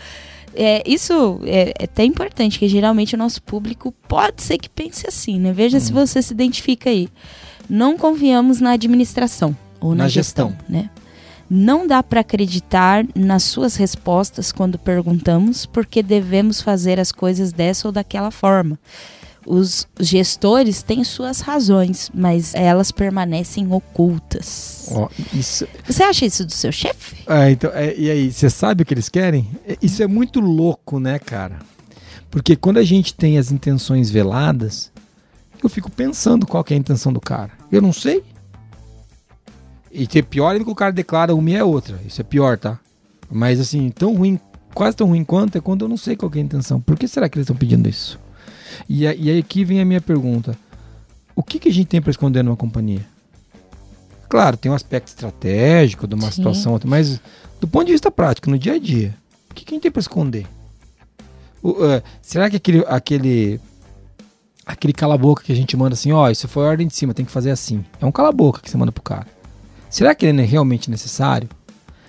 Speaker 3: É, isso é, é até importante, que geralmente o nosso público pode ser que pense assim, né? Veja
Speaker 1: Hum.
Speaker 3: se você se identifica aí. Não confiamos na administração ou na,
Speaker 1: Na
Speaker 3: gestão,
Speaker 1: gestão.
Speaker 3: né? Não dá para acreditar nas suas respostas quando perguntamos, porque devemos fazer as coisas dessa ou daquela forma. Os gestores têm suas razões, mas elas permanecem ocultas.
Speaker 1: Ó, isso.
Speaker 3: Você acha isso do seu chefe?
Speaker 1: Ah, então, é, e aí, você sabe o que eles querem? É, Isso é muito louco, né, cara? Porque quando a gente tem as intenções veladas, eu fico pensando qual é a intenção do cara. Eu não sei. E que é pior ainda que o cara declara uma e é outra. Isso é pior, tá? Mas assim, tão ruim, quase tão ruim quanto é quando eu não sei qual que é a intenção. Por que será que eles estão pedindo isso? E, a- e aí aqui vem a minha pergunta. O que, que a gente tem para esconder numa companhia? Claro, tem um aspecto estratégico de uma
Speaker 3: Sim.
Speaker 1: situação, outra, mas do ponto de vista prático, no dia a dia, o que, que a gente tem para esconder? O, eh, será que aquele, aquele, aquele cala-boca que a gente manda assim, ó, isso foi a ordem de cima, tem que fazer assim. É um cala-boca que você manda pro cara. Será que ele é realmente necessário?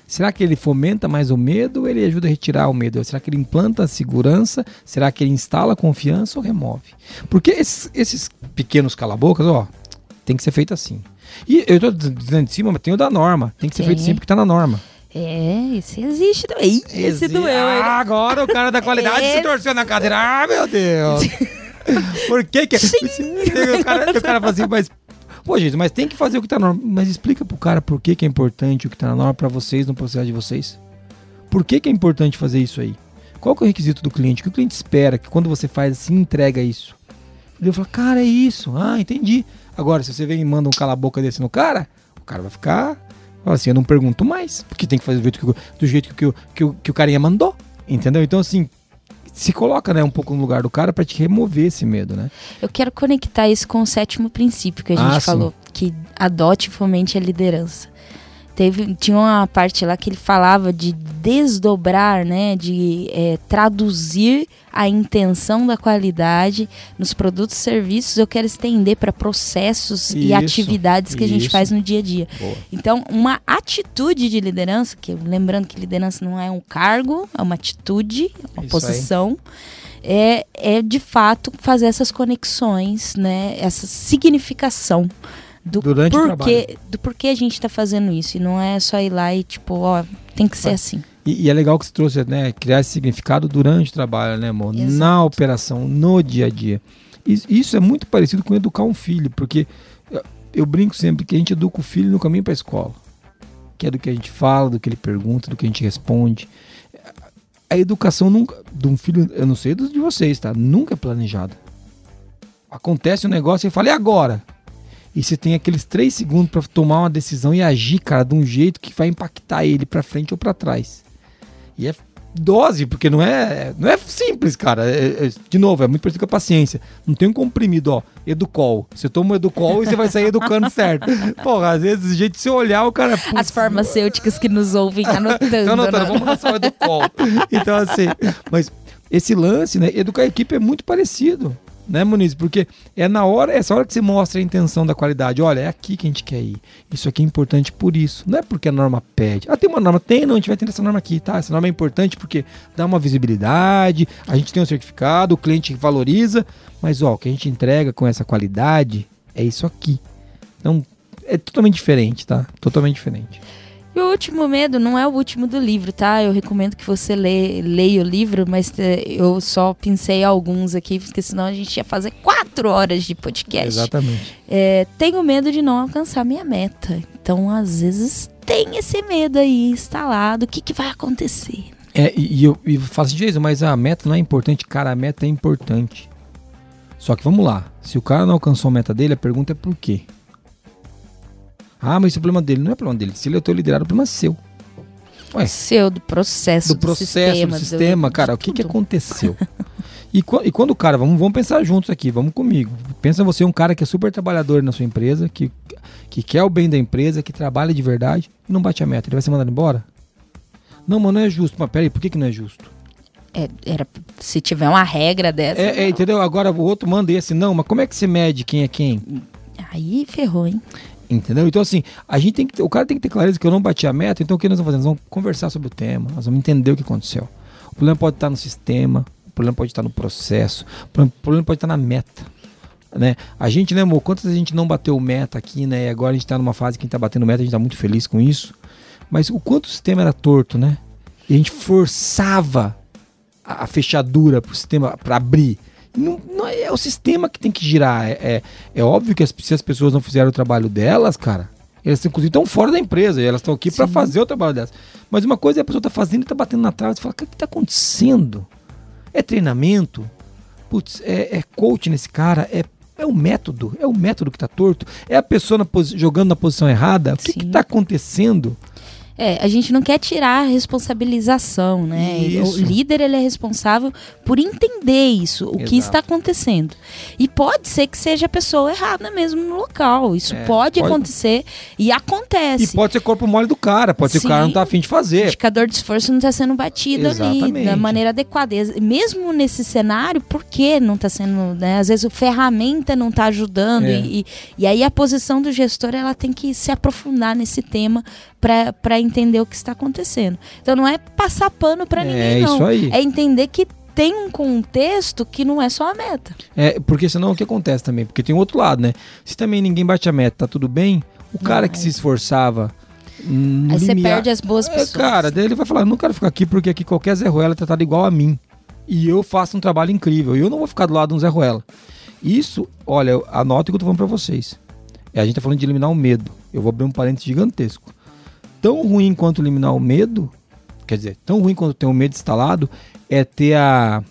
Speaker 1: Será que ele fomenta mais o medo ou ele ajuda a retirar o medo? Será que ele implanta a segurança? Será que ele instala a confiança ou remove? Porque esses, esses pequenos calabocas, ó, tem que ser feito assim. E eu tô dizendo de cima, mas tem o da norma. Tem que ser
Speaker 3: Tem.
Speaker 1: feito sempre que tá na norma.
Speaker 3: É, esse existe também. Esse
Speaker 1: Exi-
Speaker 3: doeu?
Speaker 1: Ah, agora o cara da qualidade se torceu na cadeira. Ah, meu Deus. Por que que... o, cara, o cara fala assim, mas... Pô, gente, mas tem que fazer o que tá na norma. Mas explica pro cara por que que é importante o que tá na norma pra vocês, no processo de vocês. Por que que é importante fazer isso aí? Qual que é o requisito do cliente? O que o cliente espera que quando você faz assim, entrega isso? Ele fala, cara, é isso. Ah, entendi. Agora, se você vem e manda um cala-boca desse no cara, o cara vai ficar... Fala assim, eu não pergunto mais. Porque tem que fazer do jeito que, do jeito que, o- que, que o carinha mandou. Entendeu? Então, assim, se coloca né, um pouco no lugar do cara pra te remover esse medo, né?
Speaker 3: Eu quero conectar isso com o sétimo princípio que a
Speaker 1: Ah,
Speaker 3: gente
Speaker 1: sim.
Speaker 3: falou, que adote e fomente a liderança. Teve, tinha uma parte lá que ele falava de desdobrar, né, de é, traduzir a intenção da qualidade nos produtos e serviços. Eu quero estender para processos e
Speaker 1: Isso,
Speaker 3: atividades que a gente
Speaker 1: isso.
Speaker 3: faz no dia a dia.
Speaker 1: Boa.
Speaker 3: Então, uma atitude de liderança, que lembrando que liderança não é um cargo, é uma atitude, uma
Speaker 1: Isso
Speaker 3: posição, é, é de fato fazer essas conexões, né? Essa significação do
Speaker 1: Durante o
Speaker 3: porquê, do porquê a gente está fazendo isso. E não é só ir lá e tipo, ó, tem que ser
Speaker 1: Vai.
Speaker 3: assim.
Speaker 1: E, e é legal que você trouxe, né? Criar esse significado durante o trabalho, né, amor?
Speaker 3: Exato.
Speaker 1: Na operação, no dia a dia. Isso, é muito parecido com educar um filho, porque eu, eu brinco sempre que a gente educa o filho no caminho para a escola. Que é do que a gente fala, do que ele pergunta, do que a gente responde. A educação nunca, de um filho, eu não sei dos de vocês, tá? Nunca é planejada. Acontece um negócio e fala, e agora? E você tem aqueles três segundos para tomar uma decisão e agir, cara, de um jeito que vai impactar ele para frente ou para trás. E é dose, porque não é, não é simples, cara. É- é- de novo, é muito parecido com a paciência. Não tem um comprimido, ó, Educol. Você toma Educol e você vai sair educando certo. Porra, às vezes, do jeito de você olhar, o cara... putz,
Speaker 3: As farmacêuticas que nos ouvem anotando.
Speaker 1: então, não, tá,
Speaker 3: né?
Speaker 1: vamos lançar o Educol. Então, assim, mas esse lance, né? Educar a equipe é muito parecido, né, Muniz? Porque é na hora, essa hora que você mostra a intenção da qualidade. Olha, é aqui que a gente quer ir. Isso aqui é importante por isso. Não é porque a norma pede. Ah, tem uma norma? Tem, não, a gente vai ter essa norma aqui, tá? Essa norma é importante porque dá uma visibilidade, a gente tem um certificado, o cliente valoriza, mas ó, o que a gente entrega com essa qualidade é isso aqui. Então, é totalmente diferente, tá? Totalmente diferente.
Speaker 3: E o último medo não é o último do livro, tá? Eu recomendo que você lê, leia o livro, mas eh, eu só pensei alguns aqui, porque senão a gente ia fazer quatro horas de podcast.
Speaker 1: Exatamente.
Speaker 3: É, tenho medo de não alcançar minha meta. Então, às vezes, tem esse medo aí instalado. O que, que vai acontecer?
Speaker 1: É, e, e eu e eu falo assim, Jason, mas a meta não é importante. Cara, a meta é importante. Só que vamos lá. Se o cara não alcançou a meta dele, a pergunta é por quê? Ah, mas esse é o problema dele. Não é problema dele. Se ele é o teu liderado, o problema é seu. Ué,
Speaker 3: Seu, do processo,
Speaker 1: do processo,
Speaker 3: sistema,
Speaker 1: do sistema,
Speaker 3: do-
Speaker 1: cara, o que, que aconteceu? e, e quando o cara, vamos, vamos pensar juntos aqui, vamos comigo. Pensa você um cara que é super trabalhador na sua empresa, que, que quer o bem da empresa, que trabalha de verdade e não bate a meta. Ele vai ser mandado embora? Não, mas não é justo. Mas peraí, por que, que não é justo?
Speaker 3: É, era, se tiver uma regra dessa,
Speaker 1: É, é, entendeu? Agora o outro manda esse, não, mas como é que você mede quem é quem?
Speaker 3: aí ferrou, hein?
Speaker 1: Entendeu? Então, assim, a gente tem que o cara tem que ter clareza que eu não bati a meta, então o que nós vamos fazer? Nós vamos conversar sobre o tema, nós vamos entender o que aconteceu. O problema pode estar no sistema, o problema pode estar no processo, o problema- o pode estar na meta. Né? A gente, né, amor, quantas a gente não bateu meta aqui, né? E agora a gente tá numa fase que a gente tá batendo meta, a gente tá muito feliz com isso. Mas o quanto o sistema era torto, né? E a gente forçava a, a fechadura pro sistema para abrir. Não, não é, é o sistema que tem que girar. É, é, é óbvio que as- se as pessoas não fizeram o trabalho delas, cara, elas inclusive estão fora da empresa e elas estão aqui para fazer o trabalho delas. Mas uma coisa é a pessoa tá fazendo e tá batendo na trave e fala: o que está acontecendo? É treinamento? Putz, é, é coach nesse cara? É, é o método? É o método que tá torto? É a pessoa na jogando na posição errada? O que, que
Speaker 3: Sim.
Speaker 1: tá acontecendo?
Speaker 3: É, a gente não quer tirar a responsabilização, né?
Speaker 1: Isso.
Speaker 3: O líder ele é responsável por entender isso, o que
Speaker 1: Exato.
Speaker 3: está acontecendo. E pode ser que seja a pessoa errada mesmo no local. Isso
Speaker 1: É,
Speaker 3: pode,
Speaker 1: pode-
Speaker 3: acontecer e
Speaker 1: E
Speaker 3: acontece.
Speaker 1: pode ser corpo mole do cara, pode ser que o cara não
Speaker 3: Sim.
Speaker 1: tá afim de
Speaker 3: O
Speaker 1: fazer.
Speaker 3: indicador de esforço não está sendo batido ali
Speaker 1: Exatamente.
Speaker 3: da maneira adequada. E Mesmo nesse cenário, por que não está sendo, né? Às vezes o ferramenta não está ajudando
Speaker 1: É.
Speaker 3: e, e, e aí a posição do gestor ela tem que se aprofundar nesse tema para entender o que está acontecendo. Então não é passar pano para
Speaker 1: É
Speaker 3: ninguém, não.
Speaker 1: isso aí.
Speaker 3: É entender que tem um contexto que não é só a meta.
Speaker 1: É, porque senão o que acontece também? Porque tem o outro lado, né? Se também ninguém bate a meta, tá tudo bem, O cara que se esforçava.
Speaker 3: Aí você
Speaker 1: limiar-
Speaker 3: perde as boas
Speaker 1: É,
Speaker 3: pessoas.
Speaker 1: cara, daí ele vai falar: não quero ficar aqui porque aqui qualquer Zé Ruela é tratado igual a mim. E eu faço um trabalho incrível. E eu não vou ficar do lado de um Zé Ruela. Isso, olha, anote o que eu tô falando pra vocês. É, a gente tá falando de eliminar o medo. Eu vou abrir um parênteses gigantesco. Tão ruim quanto eliminar o medo, quer dizer, tão ruim quanto ter o medo instalado, é ter a,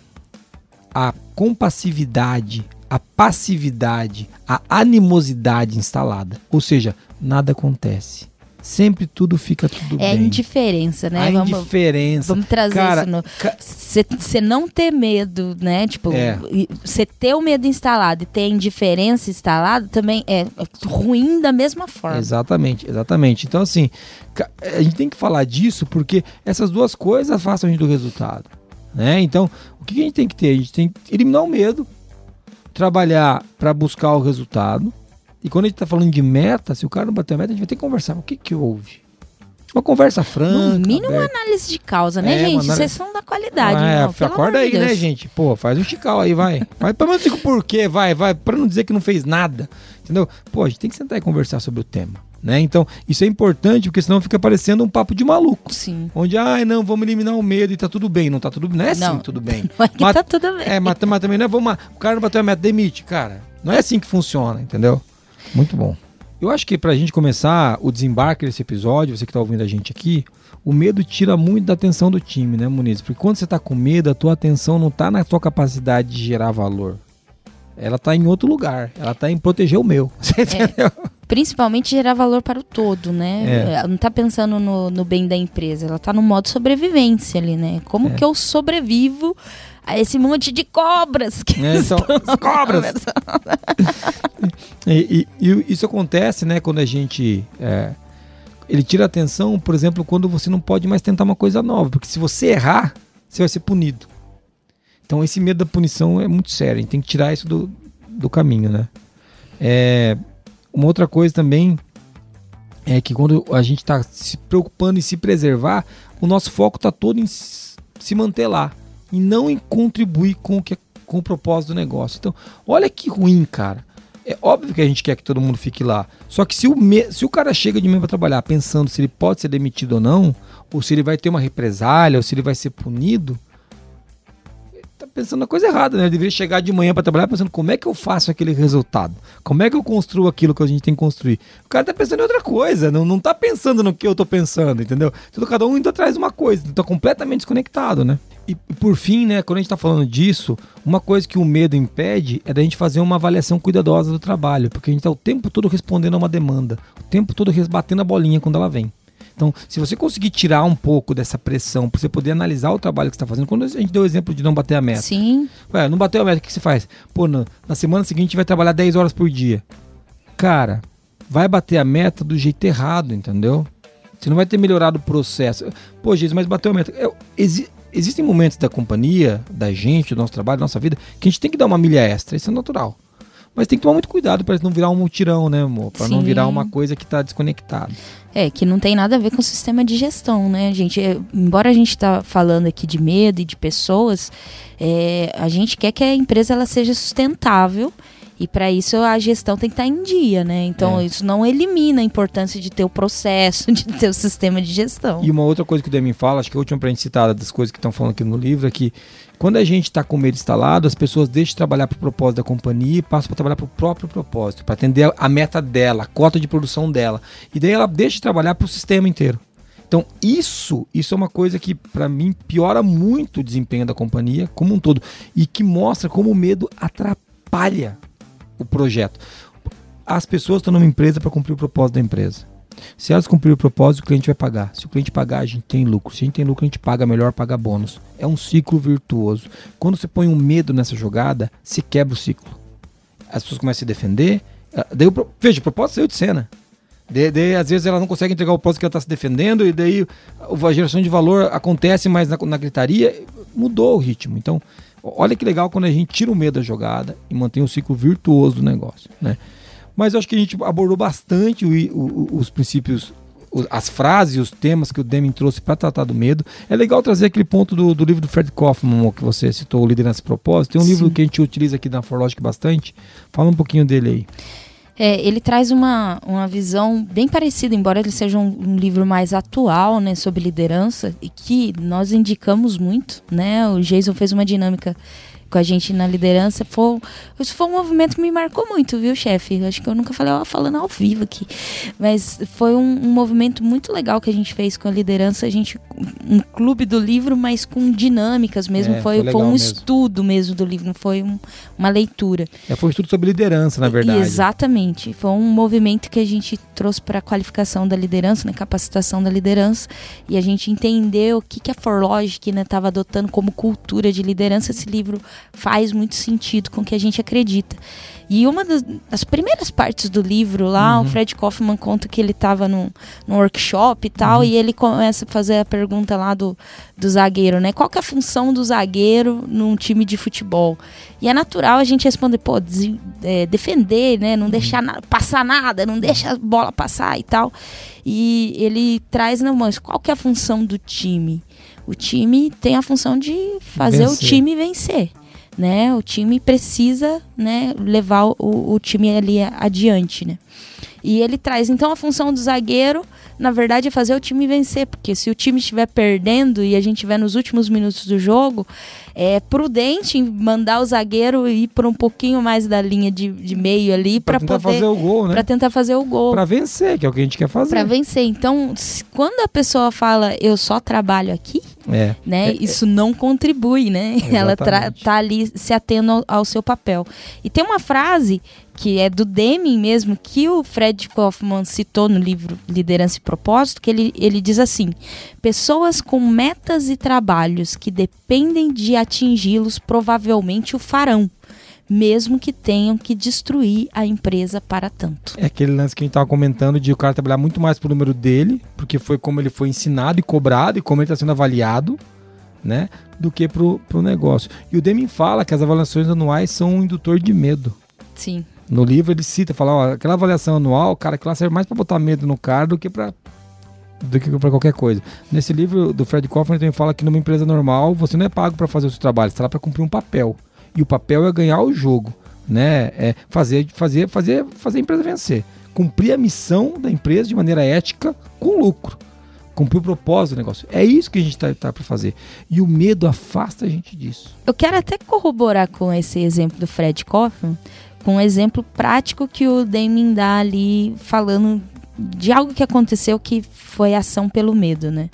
Speaker 1: a compassividade, a passividade, a animosidade instalada. Ou seja, nada acontece. Sempre tudo fica tudo
Speaker 3: É
Speaker 1: bem.
Speaker 3: indiferença, né?
Speaker 1: A
Speaker 3: Vamos,
Speaker 1: indiferença.
Speaker 3: vamos trazer
Speaker 1: Cara,
Speaker 3: isso no. Você não ter medo, né? Tipo,
Speaker 1: É.
Speaker 3: você ter o medo instalado e ter a indiferença instalada também é ruim da mesma forma.
Speaker 1: Exatamente, exatamente. Então, assim, a gente tem que falar disso porque essas duas coisas afastam a gente do resultado. Né? Então, o que a gente tem que ter? A gente tem que eliminar o medo, trabalhar para buscar o resultado. E quando a gente está falando de meta, se o cara não bater a meta, a gente vai ter que conversar. O que, que houve? Uma conversa franca.
Speaker 3: No mínimo, uma análise de causa, né,
Speaker 1: É,
Speaker 3: gente?
Speaker 1: análise-
Speaker 3: Vocês são da qualidade,
Speaker 1: Ah,
Speaker 3: não, pelo
Speaker 1: acorda aí, né,
Speaker 3: Deus.
Speaker 1: gente? Pô, faz um chical aí, vai. Vai pelo menos diga o porquê, vai, vai, pra não dizer que não fez nada. Entendeu? Pô, a gente tem que sentar e conversar sobre o tema, né? Então, isso é importante, porque senão fica parecendo um papo de maluco.
Speaker 3: Sim.
Speaker 1: Onde, ai, não, vamos eliminar o medo e tá tudo bem. Não tá tudo bem. Não é assim,
Speaker 3: Não.
Speaker 1: tudo bem.
Speaker 3: Mas que
Speaker 1: Mas-
Speaker 3: tá tudo bem.
Speaker 1: É, mas, mas também não é, vamos, o cara não bateu a meta, demite, cara. Não é assim que funciona, entendeu? Muito bom. Eu acho que pra gente começar o desembarque desse episódio, você que tá ouvindo a gente aqui, o medo tira muito da atenção do time, né, Muniz? Porque quando você tá com medo, a tua atenção não tá na tua capacidade de gerar valor. Ela tá em outro lugar. Ela tá em proteger o meu. Você entendeu?
Speaker 3: Principalmente gerar valor para o todo, né?
Speaker 1: É.
Speaker 3: Ela não tá pensando no, no bem da empresa, ela tá no modo sobrevivência ali, né? Como
Speaker 1: É.
Speaker 3: que eu sobrevivo a esse monte de cobras que
Speaker 1: É, então,
Speaker 3: estão
Speaker 1: cobras! E, e- e isso acontece, né, quando a gente. é, ele tira atenção, por exemplo, quando você não pode mais tentar uma coisa nova. Porque se você errar, você vai ser punido. Então esse medo da punição é muito sério. A gente tem que tirar isso do, do caminho, né? É, uma outra coisa também é que quando a gente está se preocupando em se preservar, o nosso foco está todo em se manter lá e não contribuir com o, que, com o propósito do negócio. Então, olha que ruim, cara. É óbvio que a gente quer que todo mundo fique lá. Só que se o, me- se o cara chega de manhã para trabalhar pensando se ele pode ser demitido ou não, ou se ele vai ter uma represália, ou se ele vai ser punido, tá pensando na coisa errada, né? Ele deveria chegar de manhã para trabalhar pensando como é que eu faço aquele resultado? Como é que eu construo aquilo que a gente tem que construir? O cara tá pensando em outra coisa, não, não tá pensando no que eu tô pensando, entendeu? Então cada um indo atrás de uma coisa, tá completamente desconectado, né? E por fim, né, quando a gente tá falando disso, uma coisa que o medo impede é da gente fazer uma avaliação cuidadosa do trabalho, porque a gente tá o tempo todo respondendo a uma demanda, o tempo todo batendo a bolinha quando ela vem. Então, se você conseguir tirar um pouco dessa pressão para você poder analisar o trabalho que você está fazendo, quando a gente deu o exemplo de não bater a meta,
Speaker 3: Sim,
Speaker 1: Ué, não bateu a meta, o que você faz? Pô, na, na semana seguinte vai trabalhar 10 horas por dia. Cara, vai bater a meta do jeito errado, entendeu? Você não vai ter melhorado o processo. Pô, Jesus, mas bateu a meta. Exi- existem momentos da companhia, da gente, do nosso trabalho, da nossa vida, que a gente tem que dar uma milha extra. Isso é natural. Mas tem que tomar muito cuidado para não virar um mutirão, né, amor? Para não virar uma coisa que tá desconectada.
Speaker 3: é que não tem nada a ver com o sistema de gestão, né, gente? É, embora a gente tá falando aqui de medo e de pessoas, é, a gente quer que a empresa ela seja sustentável e para isso a gestão tem que estar em dia, né? Então
Speaker 1: É.
Speaker 3: isso não elimina a importância de ter o processo, de ter o sistema de gestão.
Speaker 1: E uma outra coisa que o Demi fala, acho que é a última pra gente citar das coisas que estão falando aqui no livro, é que quando a gente está com medo instalado, as pessoas deixam de trabalhar para o propósito da companhia e passam para trabalhar para o próprio propósito, para atender a- a meta dela, a cota de produção dela. E daí ela deixa de trabalhar para o sistema inteiro. Então, isso, isso é uma coisa que, para mim, piora muito o desempenho da companhia como um todo. E que mostra como o medo atrapalha o projeto. As pessoas estão numa empresa para cumprir o propósito da empresa. Se elas cumprirem o propósito, o cliente vai pagar. Se o cliente pagar, a gente tem lucro. Se a gente tem lucro, a gente paga melhor, paga bônus. É um ciclo virtuoso. Quando você põe um medo nessa jogada, se quebra o ciclo. As pessoas começam a se defender. ah, Daí, veja, o propósito saiu de cena. De- às vezes ela não consegue entregar o propósito que ela está se defendendo, e daí a geração de valor acontece, mas na, na gritaria mudou o ritmo. Então, olha que legal quando a gente tira o medo da jogada e mantém o ciclo virtuoso do negócio. Né? Mas eu acho que a gente abordou bastante o- o- os princípios, as frases, os temas que o Deming trouxe para tratar do medo. É legal trazer aquele ponto do, do livro do Fred Kaufman que você citou, o Liderança e Propósito. Tem um
Speaker 3: Sim.
Speaker 1: livro que a gente utiliza aqui na Forlogic bastante. Fala um pouquinho dele aí.
Speaker 3: É, ele traz uma, uma visão bem parecida, embora ele seja um, um, livro mais atual, né, sobre liderança, e que nós indicamos muito, né? O Jason fez uma dinâmica com a gente na liderança. Foi, isso foi um movimento que me marcou muito, viu, chefe? Acho que eu nunca falei ó, falando ao vivo aqui. Mas foi um, um, movimento muito legal que a gente fez com a liderança. A gente, um clube do livro, mas com dinâmicas mesmo. É, foi, foi, foi, um mesmo. estudo mesmo do livro, não foi um, uma leitura.
Speaker 1: É, foi um estudo sobre liderança, na verdade.
Speaker 3: Exatamente. Foi um movimento que a gente trouxe para a qualificação da liderança, né, capacitação da liderança. E a gente entendeu o que, que a Forlogic estava né, adotando como cultura de liderança. Esse livro faz muito sentido com o que a gente acredita. E uma das, das primeiras partes do livro lá, uhum. o Fred Kaufman conta que ele estava num, num workshop e tal, uhum. e ele começa a fazer a pergunta lá do, do zagueiro, né? Qual que é a função do zagueiro num time de futebol? E é natural a gente responder, pô, des, é, defender, né? Não uhum. deixar na, passar nada, não deixa a bola passar e tal. E ele traz, não, mas qual que é a função do time? O time tem a função de fazer vencer. o time vencer né? O time precisa, né, levar o, o time ali adiante, né? E ele traz então a função do zagueiro, na verdade, é fazer o time vencer, porque se o time estiver perdendo e a gente estiver nos últimos minutos do jogo, é prudente mandar o zagueiro ir por um pouquinho mais da linha de, de meio ali para poder
Speaker 1: fazer o gol, né?
Speaker 3: Para tentar fazer o gol.
Speaker 1: Para vencer, que é o que a gente quer fazer.
Speaker 3: Para vencer. Então, quando a pessoa fala eu só trabalho aqui, é. né? É, isso é. não contribui, né? Exatamente. Ela tá ali se atendo ao, ao seu papel. E tem uma frase que é do Deming mesmo, que o Fred Kaufman citou no livro Liderança e Propósito, que ele, ele diz assim: pessoas com metas e trabalhos que dependem de atingi-los provavelmente o farão. Mesmo que tenham que destruir a empresa para tanto.
Speaker 1: É aquele lance que a gente estava comentando de o cara trabalhar muito mais pro número dele, porque foi como ele foi ensinado e cobrado e como ele está sendo avaliado, né? Do que pro, pro negócio. E o Deming fala que as avaliações anuais são um indutor de medo.
Speaker 3: Sim.
Speaker 1: No livro ele cita, fala, ó, aquela avaliação anual, cara, que lá serve mais para botar medo no cara do que para do que para qualquer coisa. Nesse livro do Fred Kaufman também fala que numa empresa normal você não é pago para fazer o seu trabalho, está lá para cumprir um papel. E o papel é ganhar o jogo, né? É fazer, fazer, fazer, fazer a empresa vencer, cumprir a missão da empresa de maneira ética com lucro, cumprir o propósito do negócio. É isso que a gente está tá, para fazer. E o medo afasta a gente disso.
Speaker 3: Eu quero até corroborar com esse exemplo do Fred Kaufman, com um exemplo prático que o Deming dá ali falando de algo que aconteceu que foi ação pelo medo, né?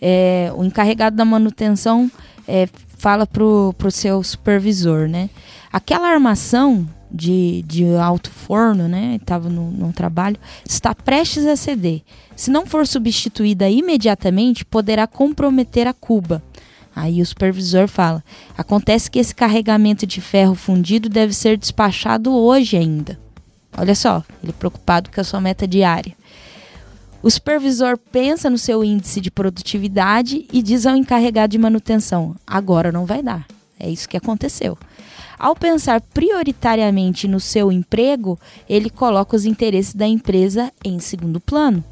Speaker 3: É, o encarregado da manutenção é, fala pro, pro seu supervisor, né? Aquela armação de, de alto forno, né? Estava no, no trabalho, está prestes a ceder. Se não for substituída imediatamente, poderá comprometer a cuba. Aí o supervisor fala: acontece que esse carregamento de ferro fundido deve ser despachado hoje ainda. Olha só, ele preocupado com a sua meta diária. O supervisor pensa no seu índice de produtividade e diz ao encarregado de manutenção: agora não vai dar. É isso que aconteceu. Ao pensar prioritariamente no seu emprego, ele coloca os interesses da empresa em segundo plano.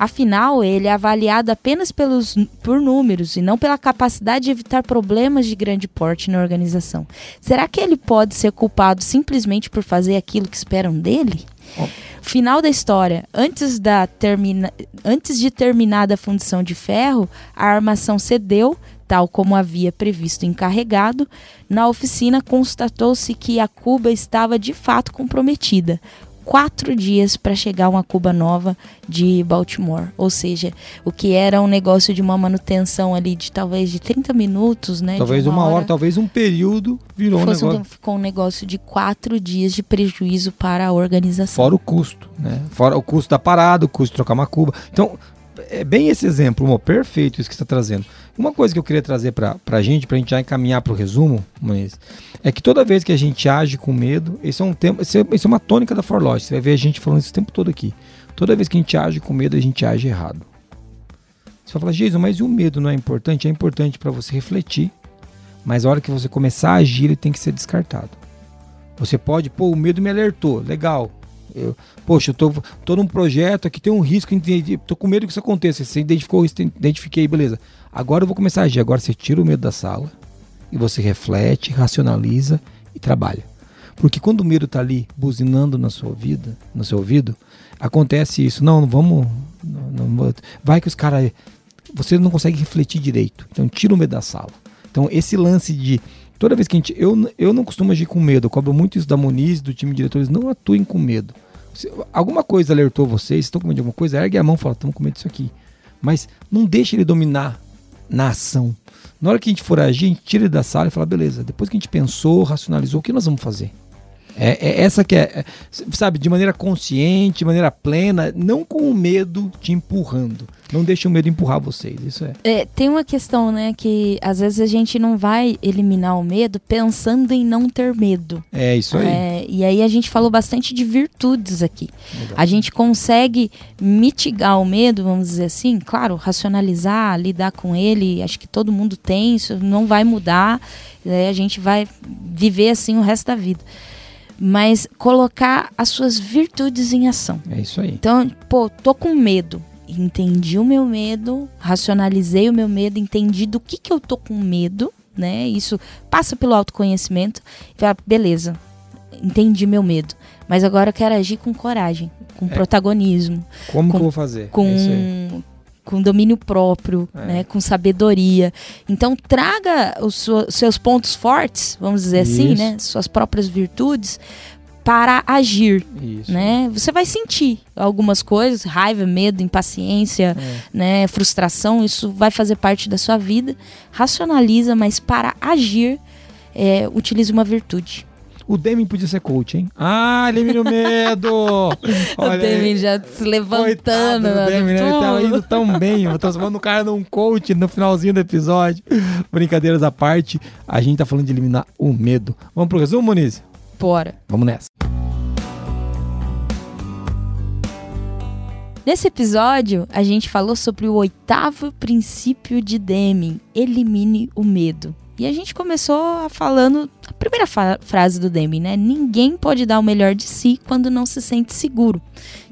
Speaker 3: Afinal, ele é avaliado apenas pelos, por números e não pela capacidade de evitar problemas de grande porte na organização. Será que ele pode ser culpado simplesmente por fazer aquilo que esperam dele? Oh. Final da história. Antes, da termina... Antes de terminada a fundição de ferro, a armação cedeu, tal como havia previsto o encarregado. Na oficina, constatou-se que a cuba estava de fato comprometida quatro dias para chegar uma Cuba nova de Baltimore. Ou seja, o que era um negócio de uma manutenção ali de talvez de 30 minutos, né?
Speaker 1: Talvez uma, uma hora, hora, talvez um período virou um negócio. Um,
Speaker 3: ficou um negócio de quatro dias de prejuízo para a organização.
Speaker 1: Fora o custo, né? Fora o custo da parada, o custo de trocar uma Cuba. Então, é bem esse exemplo, amor, perfeito isso que você está trazendo. Uma coisa que eu queria trazer para a gente, para a gente já encaminhar para o resumo, Muniz, é que toda vez que a gente age com medo, esse é um tempo, esse é, esse é uma tônica da Forlost, você vai ver a gente falando isso o tempo todo aqui. Toda vez que a gente age com medo, a gente age errado. Você vai falar, Jesus, mas o medo não é importante? É importante para você refletir, mas a hora que você começar a agir, ele tem que ser descartado. Você pode, pô, o medo me alertou, legal, eu, poxa, eu tô, tô num projeto aqui, tem um risco, tô com medo que isso aconteça. Você identificou isso, identifiquei, beleza. Agora eu vou começar a agir. Agora você tira o medo da sala e você reflete, racionaliza e trabalha. Porque quando o medo tá ali buzinando na sua vida, no seu ouvido, acontece isso. Não, não vamos. Não, não, vai que os caras. Você não consegue refletir direito. Então tira o medo da sala. Então esse lance de. Toda vez que a gente. Eu, eu não costumo agir com medo. Eu cobro muito isso da Muniz, do time de diretores. Não atuem com medo. Se alguma coisa alertou vocês, estão com medo de alguma coisa, ergue a mão e fala, estamos com medo disso aqui. Mas não deixe ele dominar na ação. Na hora que a gente for agir, a gente tira ele da sala e fala, beleza, depois que a gente pensou, racionalizou, o que nós vamos fazer? É, é essa que é, é, sabe, de maneira consciente, de maneira plena, não com o medo te empurrando. Não deixe o medo empurrar vocês, isso é.
Speaker 3: é. Tem uma questão, né, que às vezes a gente não vai eliminar o medo pensando em não ter medo.
Speaker 1: É, isso aí.
Speaker 3: É, e aí a gente falou bastante de virtudes aqui. Legal. A gente consegue mitigar o medo, vamos dizer assim, claro, racionalizar, lidar com ele, acho que todo mundo tem, isso não vai mudar, né, a gente vai viver assim o resto da vida mas colocar as suas virtudes em ação.
Speaker 1: É isso aí.
Speaker 3: Então, pô, tô com medo. Entendi o meu medo, racionalizei o meu medo, entendi do que, que eu tô com medo, né? Isso passa pelo autoconhecimento. E beleza, entendi meu medo. Mas agora eu quero agir com coragem, com é. protagonismo.
Speaker 1: Como
Speaker 3: com,
Speaker 1: que eu vou fazer?
Speaker 3: Com é com domínio próprio, é. né, com sabedoria. Então traga os seus pontos fortes, vamos dizer Isso. assim, né, suas próprias virtudes para agir, Isso. né? Você vai sentir algumas coisas, raiva, medo, impaciência, é. né, frustração, isso vai fazer parte da sua vida. Racionaliza, mas para agir, é, utilize uma virtude.
Speaker 1: O Demi podia ser coach, hein? Ah, elimina o medo!
Speaker 3: Olha o Demi já se levantando.
Speaker 1: o Demi, né? Ele tava indo tão bem, transformando o cara num coach no finalzinho do episódio. Brincadeiras à parte, a gente tá falando de eliminar o medo. Vamos pro resumo, Moniz?
Speaker 3: Bora.
Speaker 1: Vamos nessa.
Speaker 3: Nesse episódio, a gente falou sobre o oitavo princípio de Deming: elimine o medo. E a gente começou falando a primeira frase do Demi, né? Ninguém pode dar o melhor de si quando não se sente seguro.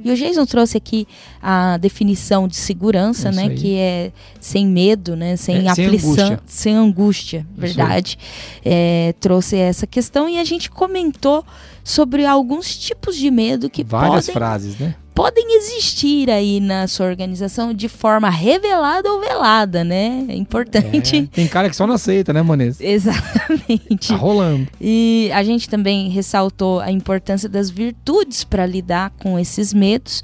Speaker 3: E o Jason trouxe aqui a definição de segurança, né? Aí. Que é sem medo, né? Sem é, aflição, sem angústia, sem angústia verdade. É, trouxe essa questão e a gente comentou sobre alguns tipos de medo que
Speaker 1: Várias
Speaker 3: podem,
Speaker 1: frases, né?
Speaker 3: Podem existir aí na sua organização de forma revelada ou velada, né? É importante. É,
Speaker 1: tem cara que só não aceita, né, Monês?
Speaker 3: Exatamente.
Speaker 1: Tá rolando.
Speaker 3: E a gente também ressaltou a importância das virtudes para lidar com esses medos.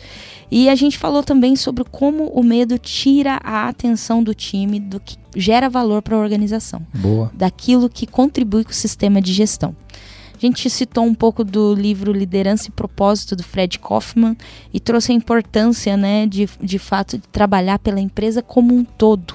Speaker 3: E a gente falou também sobre como o medo tira a atenção do time do que gera valor para a organização.
Speaker 1: Boa.
Speaker 3: Daquilo que contribui com o sistema de gestão. A gente citou um pouco do livro Liderança e Propósito do Fred Kaufman e trouxe a importância, né, de, de fato, de trabalhar pela empresa como um todo,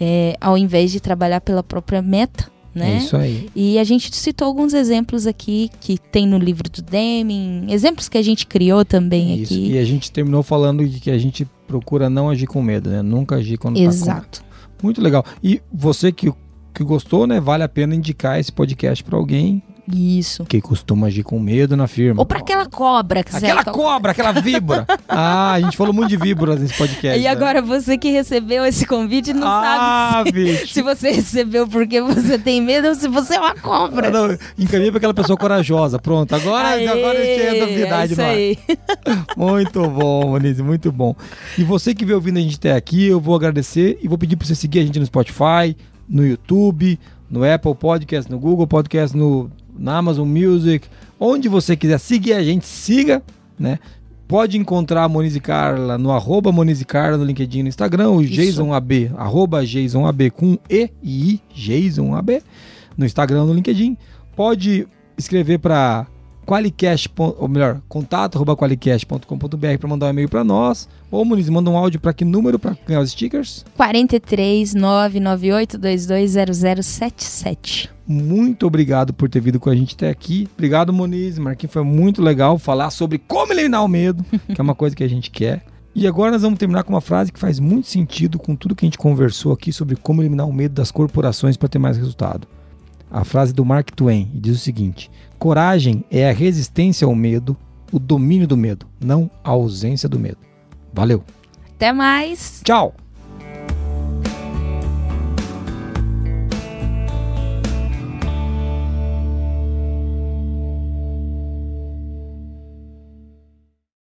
Speaker 3: é, ao invés de trabalhar pela própria meta. Né?
Speaker 1: É isso aí.
Speaker 3: E a gente citou alguns exemplos aqui que tem no livro do Deming, exemplos que a gente criou também
Speaker 1: isso.
Speaker 3: aqui.
Speaker 1: E a gente terminou falando de que a gente procura não agir com medo, né? Nunca agir quando
Speaker 3: Exato. tá com medo.
Speaker 1: Muito legal. E você que, que gostou, né? Vale a pena indicar esse podcast para alguém
Speaker 3: isso.
Speaker 1: Que costuma agir com medo na firma.
Speaker 3: Ou para aquela cobra que
Speaker 1: Aquela você... cobra, aquela víbora. ah, a gente falou muito de víboras nesse podcast.
Speaker 3: E né? agora você que recebeu esse convite não
Speaker 1: ah,
Speaker 3: sabe
Speaker 1: se,
Speaker 3: se, você recebeu porque você tem medo ou se você é uma cobra. Ah,
Speaker 1: não, encaminhei para aquela pessoa corajosa. Pronto, agora, Aê, agora tinha novidade. É isso aí. muito bom, Monize, muito bom. E você que veio ouvindo a gente até aqui, eu vou agradecer e vou pedir para você seguir a gente no Spotify, no YouTube, no Apple Podcast, no Google Podcast, no na Amazon Music, onde você quiser seguir a gente, siga, né? Pode encontrar a Monize Carla no arroba Monize Carla no LinkedIn no Instagram, o Jason AB, arroba Jason AB com E e I, Jason AB, no Instagram no LinkedIn. Pode escrever para qualicast, ou melhor, contato arroba qualicast.com.br para mandar um e-mail para nós. Ou, Muniz, manda um áudio para que número para ganhar os stickers?
Speaker 3: 43 998 220077.
Speaker 1: Muito obrigado por ter vindo com a gente até aqui. Obrigado, Moniz. Marquinhos, foi muito legal falar sobre como eliminar o medo, que é uma coisa que a gente quer. E agora nós vamos terminar com uma frase que faz muito sentido com tudo que a gente conversou aqui sobre como eliminar o medo das corporações para ter mais resultado. A frase do Mark Twain diz o seguinte: Coragem é a resistência ao medo, o domínio do medo, não a ausência do medo. Valeu.
Speaker 3: Até mais.
Speaker 1: Tchau.